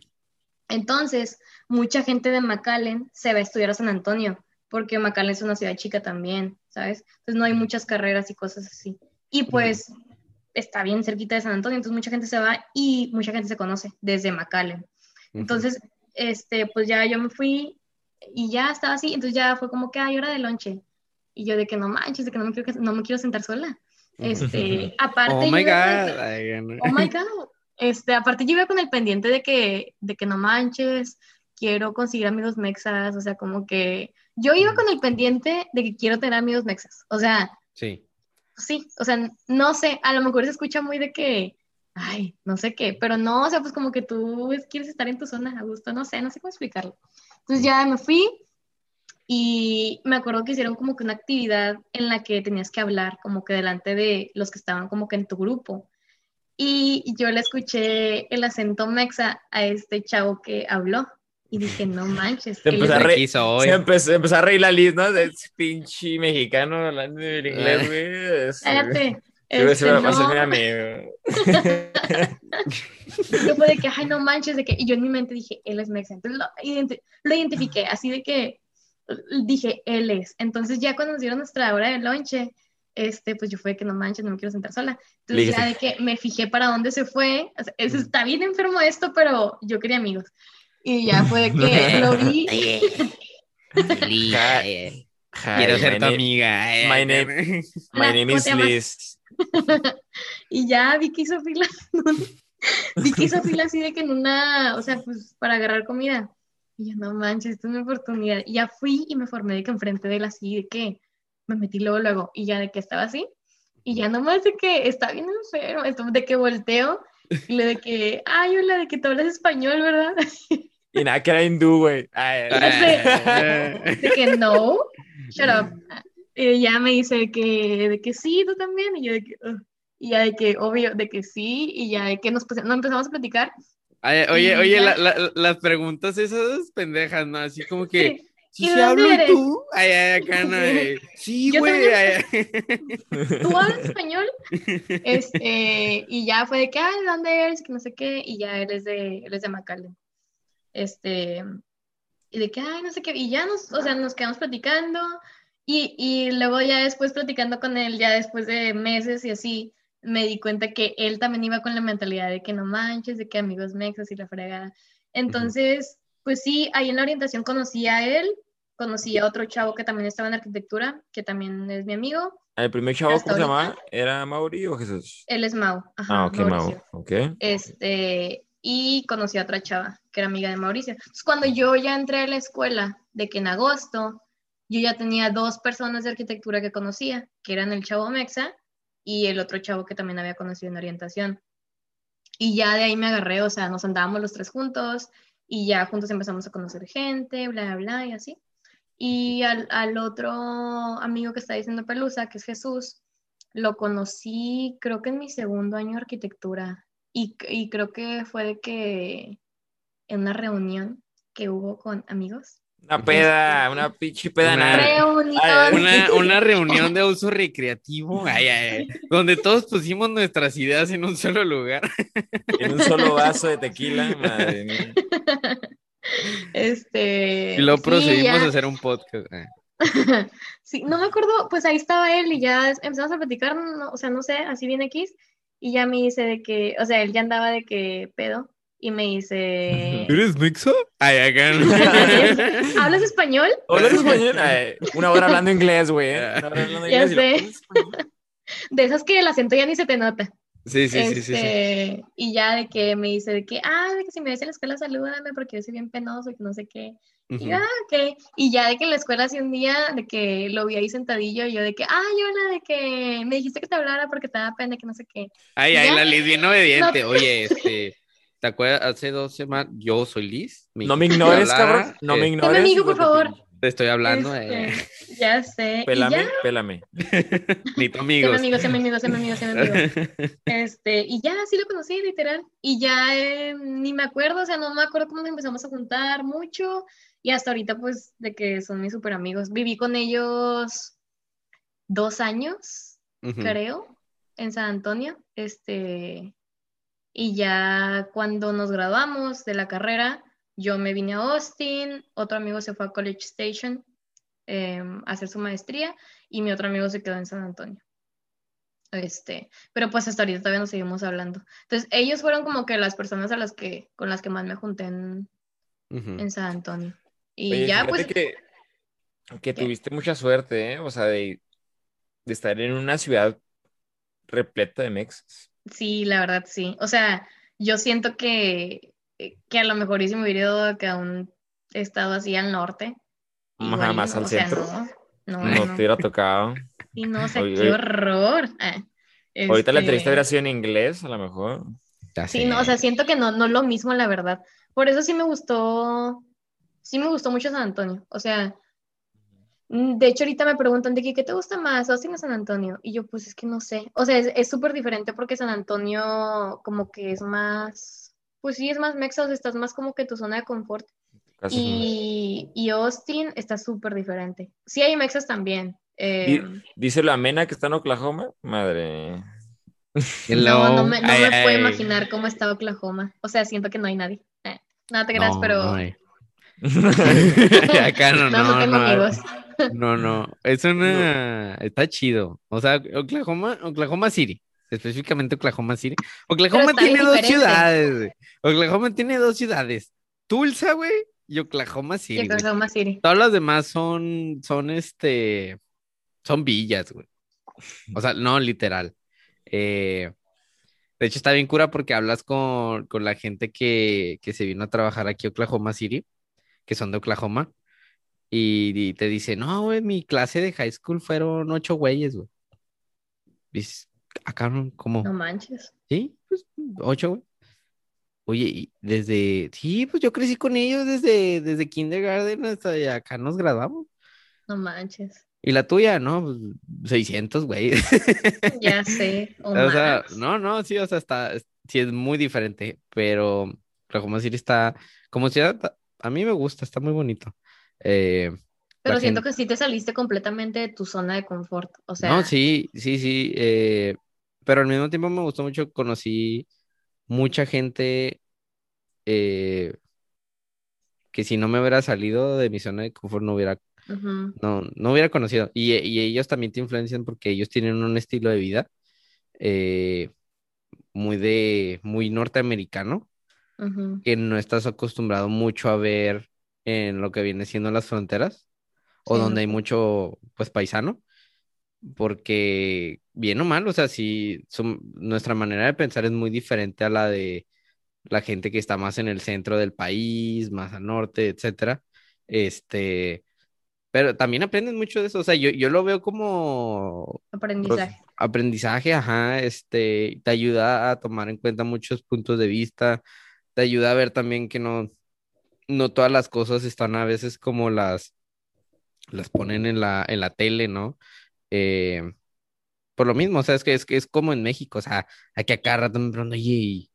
Entonces, mucha gente de McAllen se va a estudiar a San Antonio, porque McAllen es una ciudad chica también, ¿sabes? Entonces no hay muchas carreras y cosas así. Y pues está bien cerquita de San Antonio, entonces mucha gente se va y mucha gente se conoce desde McAllen. Entonces, este, pues ya yo me fui y ya estaba así, entonces ya fue como que hay hora de lonche. Y yo de que no manches, de que no me quiero, no me quiero sentar sola. Este, [LAUGHS] aparte. Oh yo my god. Oh my God. Este, aparte yo iba con el pendiente de que, de que no manches, quiero conseguir amigos mexas, o sea, como que yo iba con el pendiente de que quiero tener amigos mexas, o sea, Sí. Sí, o sea, no sé, a lo mejor se escucha muy de que, ay, no sé qué, pero no, o sea, pues como que tú es- quieres estar en tu zona a gusto, no sé, no sé cómo explicarlo. Entonces ya me fui y me acuerdo que hicieron como que una actividad en la que tenías que hablar como que delante de los que estaban como que en tu grupo. Y yo le escuché el acento mexa a este chavo que habló y dije, no manches. Se empezó a De re- aquí soy. Se empezó, empezó a reír la Liz, ¿no? De pinche mexicano hablando en inglés, Ah. güey. Es- Cállate. Se Este, va a hacer no. mi amigo. Yo fue de que, ay, no manches, de que, y yo en mi mente dije, él es mexa. Entonces lo, identi- lo identifiqué, así de que dije, él es. Entonces ya cuando nos dieron nuestra hora de lonche, este, pues yo fue de que no manches, no me quiero sentar sola. Entonces ya de que me fijé para dónde se fue. O sea, es- está bien enfermo esto, pero yo quería amigos. Y ya fue que lo vi. [LAUGHS] Liz, eh, Hi, Quiero my ser tu name- amiga. eh. [LAUGHS] my name- My name ¿Cómo is? Liz. [LAUGHS] Y ya vi que hizo fila. vi que hizo fila así de que en una, o sea, pues para agarrar comida. Y yo, no manches, esta es mi oportunidad. Y ya fui y me formé de que enfrente de él así, de que me metí luego, luego, y ya de que estaba así. Y ya nomás de que está bien enfermo, esto de que volteo y le de que, ay, hola, de que tú hablas español, ¿verdad? Y nada, que era hindú, güey. Ay, Eh, [LAUGHS] De que no, shut up. Y ya me dice de que, de que sí, tú también. Y yo de que, y ya de que, obvio, de que sí. Y ya de que nos, nos empezamos a platicar. Ay, Oye, oye, ya- la- la- las preguntas esas pendejas, ¿no? Así como que, Sí. ¿sí ¿Y hablo eres? tú? Ay, ay, acá no. eh, Sí, güey. también. ¿Tú hablas español? Este, y ya fue de que, ay, ¿de dónde eres? Que no sé qué. Y ya él es de, él es de McAllen. Este, y de que, ay, no sé qué. Y ya nos, o sea, nos quedamos platicando. Y, y luego ya después platicando con él, ya después de meses y así, me di cuenta que él también iba con la mentalidad de que no manches, de que amigos mexas y la fregada. Entonces, pues sí, ahí en la orientación conocí a él, conocí a otro chavo que también estaba en arquitectura, que también es mi amigo. El primer chavo, ¿cómo se llamaba? ¿Era Mauri o Jesús? Él es Mau. Ajá, Ah, ok, Mau. Mauricio. Ok. Este, y conocí a otra chava que era amiga de Mauricio. Entonces, cuando yo ya entré a la escuela, de que en agosto, yo ya tenía dos personas de arquitectura que conocía, que eran el chavo Mexa y el otro chavo que también había conocido en orientación. Y ya de ahí me agarré, o sea, nos andábamos los tres juntos y ya juntos empezamos a conocer gente, bla, bla, bla, y así. Y al, al otro amigo que está diciendo Pelusa, que es Jesús, lo conocí creo que en mi segundo año de arquitectura y, y creo que fue de que en una reunión que hubo con amigos. Una peda, una pinche peda Una- nada. Reunión. Ay, Una, una reunión de uso recreativo, [LAUGHS] ay, ay, donde todos pusimos nuestras ideas en un solo lugar. En un solo [LAUGHS] vaso de tequila, madre mía. Este. Y luego procedimos a hacer un podcast. eh. [LAUGHS] Sí, no me acuerdo, pues ahí estaba él y ya empezamos a platicar, no- o sea, no sé, así bien X, y ya me dice de que, o sea, él ya andaba de que pedo, y me dice, [LAUGHS] ¿Eres mexo? Ay, acá no. [LAUGHS] ¿hablas español? Hola, español. Ay, Una hora hablando inglés, güey. ¿eh? Una hora hablando Ya inglés. y lo- sé. [LAUGHS] De esas que el acento ya ni se te nota. Sí, sí, sí, sí, sí. Este, Y ya de que me dice de que, ah, de que si me ves en la escuela, salúdame porque yo soy bien penoso y que no sé qué. Ah, ok. Y ya de que en la escuela así un día, de que lo vi ahí sentadillo, y yo de que, ay, hola, de que me dijiste que te hablara porque te daba pena, que no sé qué. Ay, ay, la Liz bien obediente. Oye, [LAUGHS] este, ¿te acuerdas? Hace dos semanas, yo soy Liz. No me ignores, cabrón. No eh, me ignores. amigo, hijo por favor. Te estoy hablando, eh, Este, [LAUGHS] ya sé. Pélame, Y ya, pélame. [LAUGHS] ni tu amigos. amigo, se me amigo, se me amigo, se me amigo. Este, y ya, sí lo conocí, literal. Y ya eh, ni me acuerdo, o sea, no me acuerdo cómo nos empezamos a juntar mucho. Y hasta ahorita, pues, de que son mis super amigos. Viví con ellos dos años, creo, en San Antonio. Este, y ya cuando nos graduamos de la carrera, yo me vine a Austin, otro amigo se fue a College Station em, a hacer su maestría y mi otro amigo se quedó en San Antonio. Este, pero pues hasta ahorita todavía nos seguimos hablando. Entonces, ellos fueron como que las personas a las que, con las que más me junté en, en San Antonio. Y Oye, ya, pues, que, tuviste mucha suerte, ¿eh? O sea, de, de estar en una ciudad repleto de mexas. Sí, la verdad, sí. O sea, yo siento que, que a lo mejor si me hubiera ido que a un estado así al norte. Ajá, igual, más al o sea, centro. no, no, No no. te hubiera tocado. [LAUGHS] Sí, no, o sea, qué horror. Ah, Ahorita la este, entrevista hubiera sido en inglés, a lo mejor. Ya Sí, sé. no, o sea, siento que no, no es lo mismo, la verdad. Por eso sí me gustó, sí me gustó mucho San Antonio. O sea, mm, de hecho ahorita me preguntan de que, ¿qué te gusta más, Austin o San Antonio? Y yo, pues es que no sé. O sea, es es súper diferente porque San Antonio como que es más, pues sí, es más mexa, o sea, estás más como que en tu zona de confort. Casi Y, y Austin está súper diferente. Sí hay mexas también. eh, Dice la Mena que está en Oklahoma. Madre. no, no me, no Ay, me puedo imaginar cómo está Oklahoma. O sea, siento que no hay nadie. Eh, no te creas, No, pero... no. [LAUGHS] [LAUGHS] [LAUGHS] Acá no, No, no no, tengo no, amigos. No, no, es una, está chido. O sea, Oklahoma, Oklahoma City, específicamente Oklahoma City. Oklahoma tiene dos ciudades, güey. Oklahoma tiene dos ciudades, Tulsa, güey, y Oklahoma Y City, güey. Oklahoma City. Todas las demás son, son este, son villas, güey. O sea, no, literal. Eh, de hecho, está bien cura porque hablas con, con la gente que, que se vino a trabajar aquí a Oklahoma City, que son de Oklahoma, y, y te dice, no, güey, mi clase de high school fueron ocho güeyes, güey. Dices, acá, ¿cómo? No manches. Sí, pues ocho, güey. Oye, y desde, sí, pues yo crecí con ellos desde, desde kindergarten hasta acá nos graduamos. No manches. ¿Y la tuya? No, pues 600, güey. Ya [LAUGHS] sé. O, O sea, no, no, sí, o sea, está, es- sí es muy diferente, pero Oklahoma City está, como ciudad, a mí me gusta, está muy bonito. Eh, Pero siento gente- que sí te saliste completamente de tu zona de confort. O sea, No, sí, sí, sí, eh, pero al mismo tiempo me gustó mucho, conocí mucha gente eh, que si no me hubiera salido de mi zona de confort no hubiera, no, no hubiera conocido. Y, y ellos también te influencian porque ellos tienen un estilo de vida eh, muy de, muy norteamericano, ujú. que no estás acostumbrado mucho a ver en lo que viene siendo las fronteras, o Sí, donde hay mucho, pues, paisano, porque bien o mal, o sea, si nuestra manera de pensar es muy diferente a la de la gente que está más en el centro del país, más al norte, etcétera. Este, pero también aprendes mucho de eso, o sea, yo, yo lo veo como Aprendizaje. aprendizaje, ajá, este, te ayuda a tomar en cuenta muchos puntos de vista, te ayuda a ver también que no, no todas las cosas están a veces como las, las ponen en la, en la tele, ¿no? Eh, por lo mismo, o sea, es que es, que es como en México, o sea, aquí a cada rato me pregunto, oye, ¿y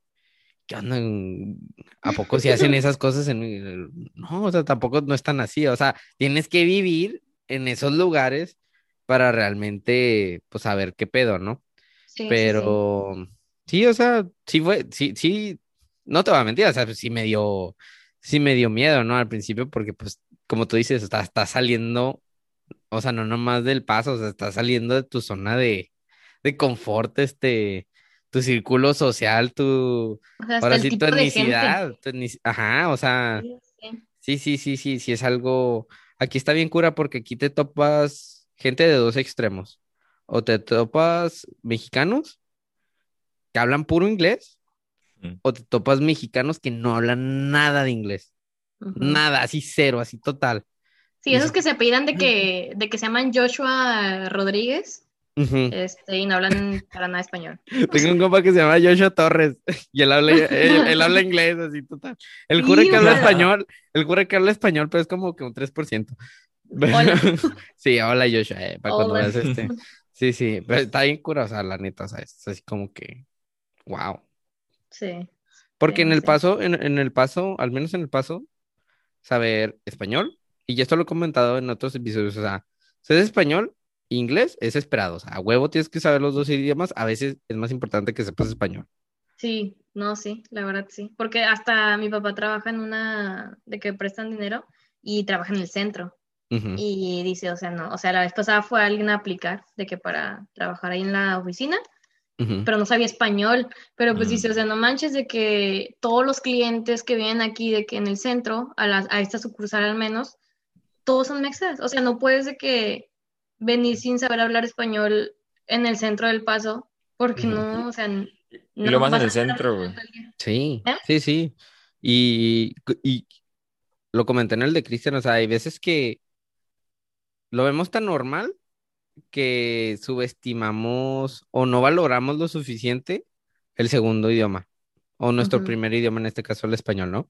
¿qué andan? ¿A poco si hacen esas cosas en... No, o sea, tampoco no es tan así, o sea, tienes que vivir en esos lugares para realmente, pues, saber qué pedo, ¿no? Sí, sí, sí. Pero sí, o sea, sí fue, sí, sí, no te voy a mentir, o sea, pues, sí me dio, sí me dio miedo, ¿no? Al principio, porque pues, como tú dices, está, está saliendo, o sea, no nomás del paso, o sea, está saliendo de tu zona de, de confort, este, tu círculo social, tu, O sea, hasta ahora sí, tu etnicidad, tu ajá, o sea, sí, sí, sí, sí, sí, es algo, aquí está bien cura porque aquí te topas gente de dos extremos, o te topas mexicanos que hablan puro inglés, Mm. o te topas mexicanos que no hablan nada de inglés, nada, así cero, así total. Sí, esos eso- que se apellidan de que, de que se llaman Joshua Rodríguez, este, y no hablan para nada español. [LAUGHS] Tengo un compa que se llama Joshua Torres [LAUGHS] y él habla, él, él [LAUGHS] habla inglés, así total. El Sí, jura que habla español, el jura que habla español, pero es como que un 3%. Hola. Sí, hola Joshua, eh, para cuando veas este. Sí, sí, pero está bien sea, la neta, o sea, es así como que, wow. Sí. Porque Sí, en el sí. paso, en, en el paso, al menos en el paso, saber español, y ya esto lo he comentado en otros episodios, o sea, ser español, inglés es esperado, o sea, a huevo tienes que saber los dos idiomas, a veces es más importante que sepas español. Sí, no, sí, la verdad sí. Porque hasta mi papá trabaja en una de que prestan dinero y trabaja en el centro. Y dice, o sea, no, o sea, la vez pasada fue alguien a aplicar de que para trabajar ahí en la oficina, pero no sabía español. Pero pues Mm. dice, o sea, no manches de que todos los clientes que vienen aquí, de que en el centro, a, la- a esta sucursal al menos, todos son mexas. O sea, no puedes de que venir sin saber hablar español en el centro del paso Porque no, o sea, Y lo más en el centro, güey. Sí, ¿Eh? sí, sí. Y, y lo comenté en el de Cristian, o sea, hay veces que lo vemos tan normal que subestimamos o no valoramos lo suficiente el segundo idioma o nuestro Ujú. primer idioma, en este caso el español, ¿no?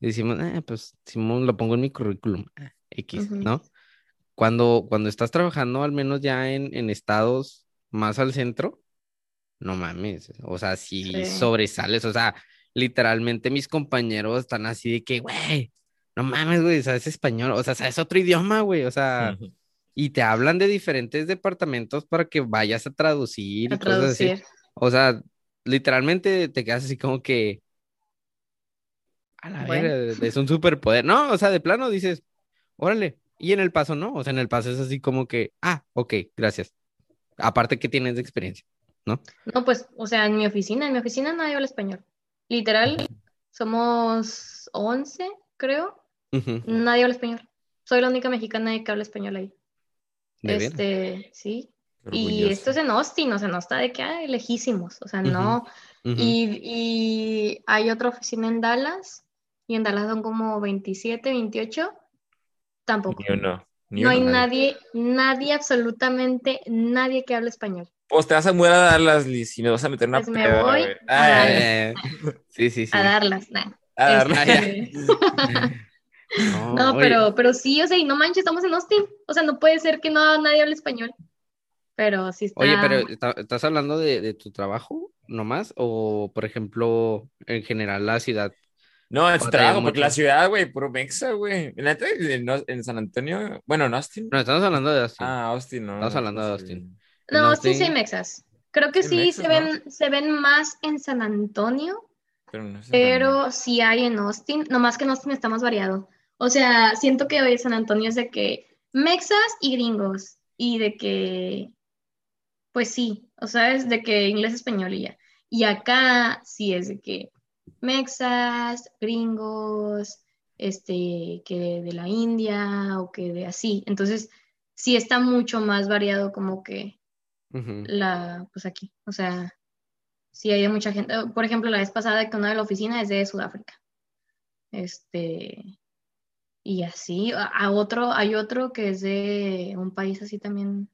Y decimos, "Eh, pues Simón lo pongo en mi currículum, ah, X, Ujú. ¿no? Cuando, cuando estás trabajando al menos ya en, en estados más al centro, no mames, o sea, si Sí. sobresales, o sea, literalmente mis compañeros están así de que, güey, no mames, güey, sabes español, o sea, sabes otro idioma, güey, o sea, y te hablan de diferentes departamentos para que vayas a traducir A y cosas así. O sea, literalmente te quedas así como que, a la Bueno. es un superpoder, ¿no? O sea, de plano dices, órale, y en el paso no, o sea, en el paso es así como que, ah, ok, gracias. Aparte que tienes de experiencia, ¿no? No, pues, o sea, en mi oficina, en mi oficina nadie habla español. Literal, somos 11, creo. Nadie habla español. Soy la única mexicana que habla español ahí. Este, sí. Y esto es en Austin, o sea, no está de que, ay, lejísimos, o sea, no. Y, y hay otra oficina en Dallas, y en Dallas son como 27, 28, tampoco. Ni uno. Ni No hay nadie, nadie, absolutamente nadie que hable español. Pues te vas a mudar a Dallas, Liz, y me vas a meter una Pues me voy a. Eh, [LAUGHS] sí, sí, sí. A darlas, nah. a darle. Este, [LAUGHS] No, pero, pero sí, o sea, y no manches, estamos en Austin. O sea, no puede ser que no nadie hable español. Pero sí está. Oye, pero ¿está- ¿estás hablando de, de tu trabajo nomás? O, por ejemplo, en general la ciudad. No, ayuda trabajo, porque mucho. la ciudad, güey, puro mexa, güey. En, neta, en, en San Antonio, bueno, en Austin. No, estamos hablando de Austin. Ah, Austin, no. Estamos hablando de no Austin. No, No, sí, hay mexas. Creo que Sí, mexas, se ven, se ven más en San Antonio, Pero no sé. pero sí hay en Austin. Nomás que en Austin está más variado. O sea, siento que hoy San Antonio es de que mexas y gringos. Y de que, pues sí, o sea, es de que inglés, español y ya. Y acá sí es de que mexas, gringos, este, que de la India o que de así. Entonces, sí está mucho más variado como que la, pues aquí. O sea, sí hay mucha gente. Por ejemplo, la vez pasada que una de la oficina es de Sudáfrica. Este, y así, a, a otro, hay otro que es de un país así también.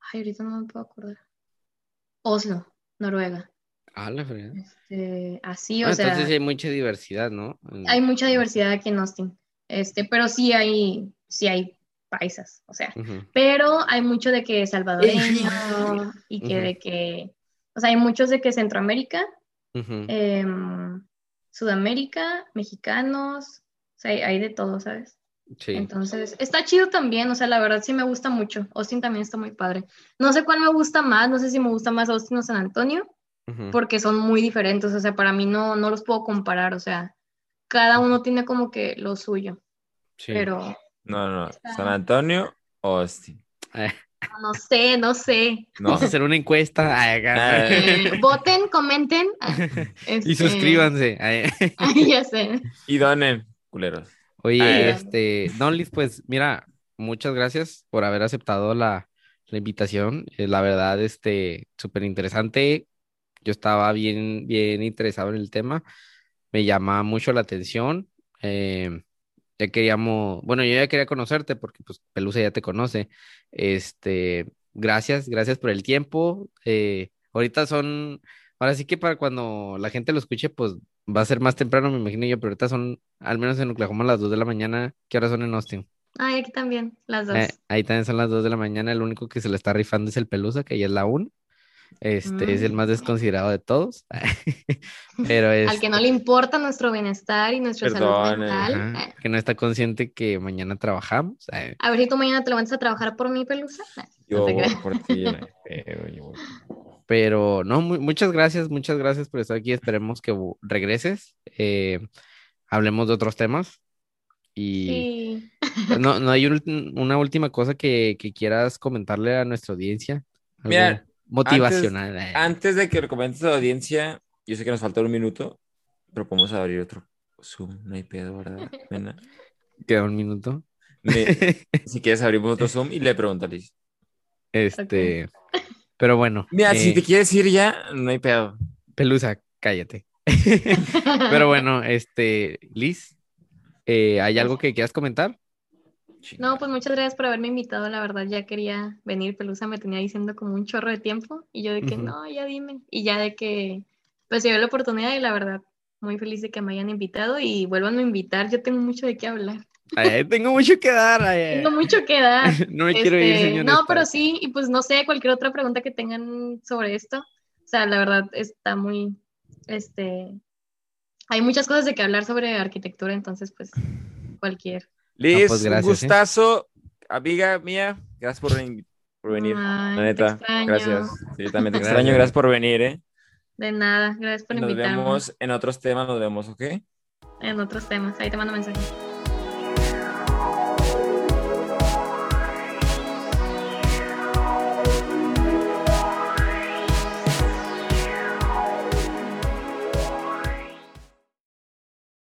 Ay, ahorita no me puedo acordar. Oslo, Noruega. Ah, la fregada. Este, así, Ah, o sea, entonces hay mucha diversidad, ¿no? Hay mucha diversidad aquí en Austin. Este, pero sí hay, sí hay paisas, o sea, pero hay mucho de que salvadoreño [LAUGHS] y que de que, o sea, hay muchos de que Centroamérica, em, Sudamérica, mexicanos, sea, hay, hay de todo, ¿sabes? Sí. Entonces, está chido también, o sea, la verdad sí me gusta mucho. Austin también está muy padre. No sé cuál me gusta más, no sé si me gusta más Austin o San Antonio, porque son muy diferentes, o sea, para mí no, no los puedo comparar, o sea, cada uno tiene como que lo suyo, Sí. pero No, no, San Antonio, Austin. Eh, no sé, no sé. No, Vamos a hacer una encuesta. [LAUGHS] Ay. Ah. Eh, voten, comenten. ah, [LAUGHS] Y este, suscríbanse. Ay. [LAUGHS] ay, ya sé. y donen, culeros. Oye, este, Don Liz, pues mira, muchas gracias por haber aceptado la, la invitación. Eh, la verdad, este, súper interesante. Yo estaba bien, bien interesado en el tema. Me llama mucho la atención. Eh, ya queríamos, bueno, yo ya quería conocerte porque pues Pelusa ya te conoce. Este, gracias, gracias por el tiempo. Eh, ahorita son, ahora sí que para cuando la gente lo escuche, pues va a ser más temprano, me imagino yo, pero ahorita son, al menos en Oklahoma, las 2 de la mañana. ¿Qué horas son en Austin? Ay, aquí también, las dos. Eh, ahí también son las 2 de la mañana. El único que se le está rifando es el Pelusa, que ya es la 1. Este es el Mm. más desconsiderado de todos. [LAUGHS] Pero es. Al que no le importa nuestro bienestar y nuestra salud Perdón, mental. Ajá, eh, que no está consciente que mañana trabajamos. eh, A ver si tú mañana te levantas a trabajar por mi pelusa. Ah, Yo no voy por ti, [LAUGHS] yo voy. Pero no, mu- muchas gracias, muchas gracias por estar aquí. Esperemos que regreses. eh, hablemos de otros temas. Y Sí. no, no hay un- una última cosa que, que quieras comentarle a nuestra audiencia. Mira, motivacional. eh. Antes de que lo comentes a la audiencia, yo sé que nos falta un minuto, pero podemos abrir otro Zoom, no hay pedo, ¿verdad? [LAUGHS] Mena? Queda un minuto. Me- [LAUGHS] si quieres abrimos otro Zoom y le pregunto a Liz. Pero bueno. Mira, si eh, te quieres ir ya, no hay pedo. Pelusa, cállate. [LAUGHS] Pero bueno, este, Liz, eh, ¿hay algo que quieras comentar? No, pues muchas gracias por haberme invitado, la verdad ya quería venir, Pelusa me tenía diciendo como un chorro de tiempo y yo de que no, ya dime, y ya de que pues se dio la oportunidad y la verdad muy feliz de que me hayan invitado y vuelvan a invitar, yo tengo mucho de qué hablar, Ay, tengo mucho que dar. ay, tengo mucho que dar. [LAUGHS] no me quiero ir, Este, señor. no, pero sí, y pues no sé, cualquier otra pregunta que tengan sobre esto, o sea, la verdad está muy, este, hay muchas cosas de que hablar sobre arquitectura, entonces pues cualquier. Liz, pues, gracias, un ¿eh? gustazo, amiga mía. Gracias por, por venir. Ay, la te neta, extraño. gracias. Sí, también te Gracias. [LAUGHS] extraño, gracias por venir, ¿eh? De nada, gracias por Nos invitarme vemos en otros temas, nos vemos, ¿ok? en otros temas. Ahí te mando mensaje.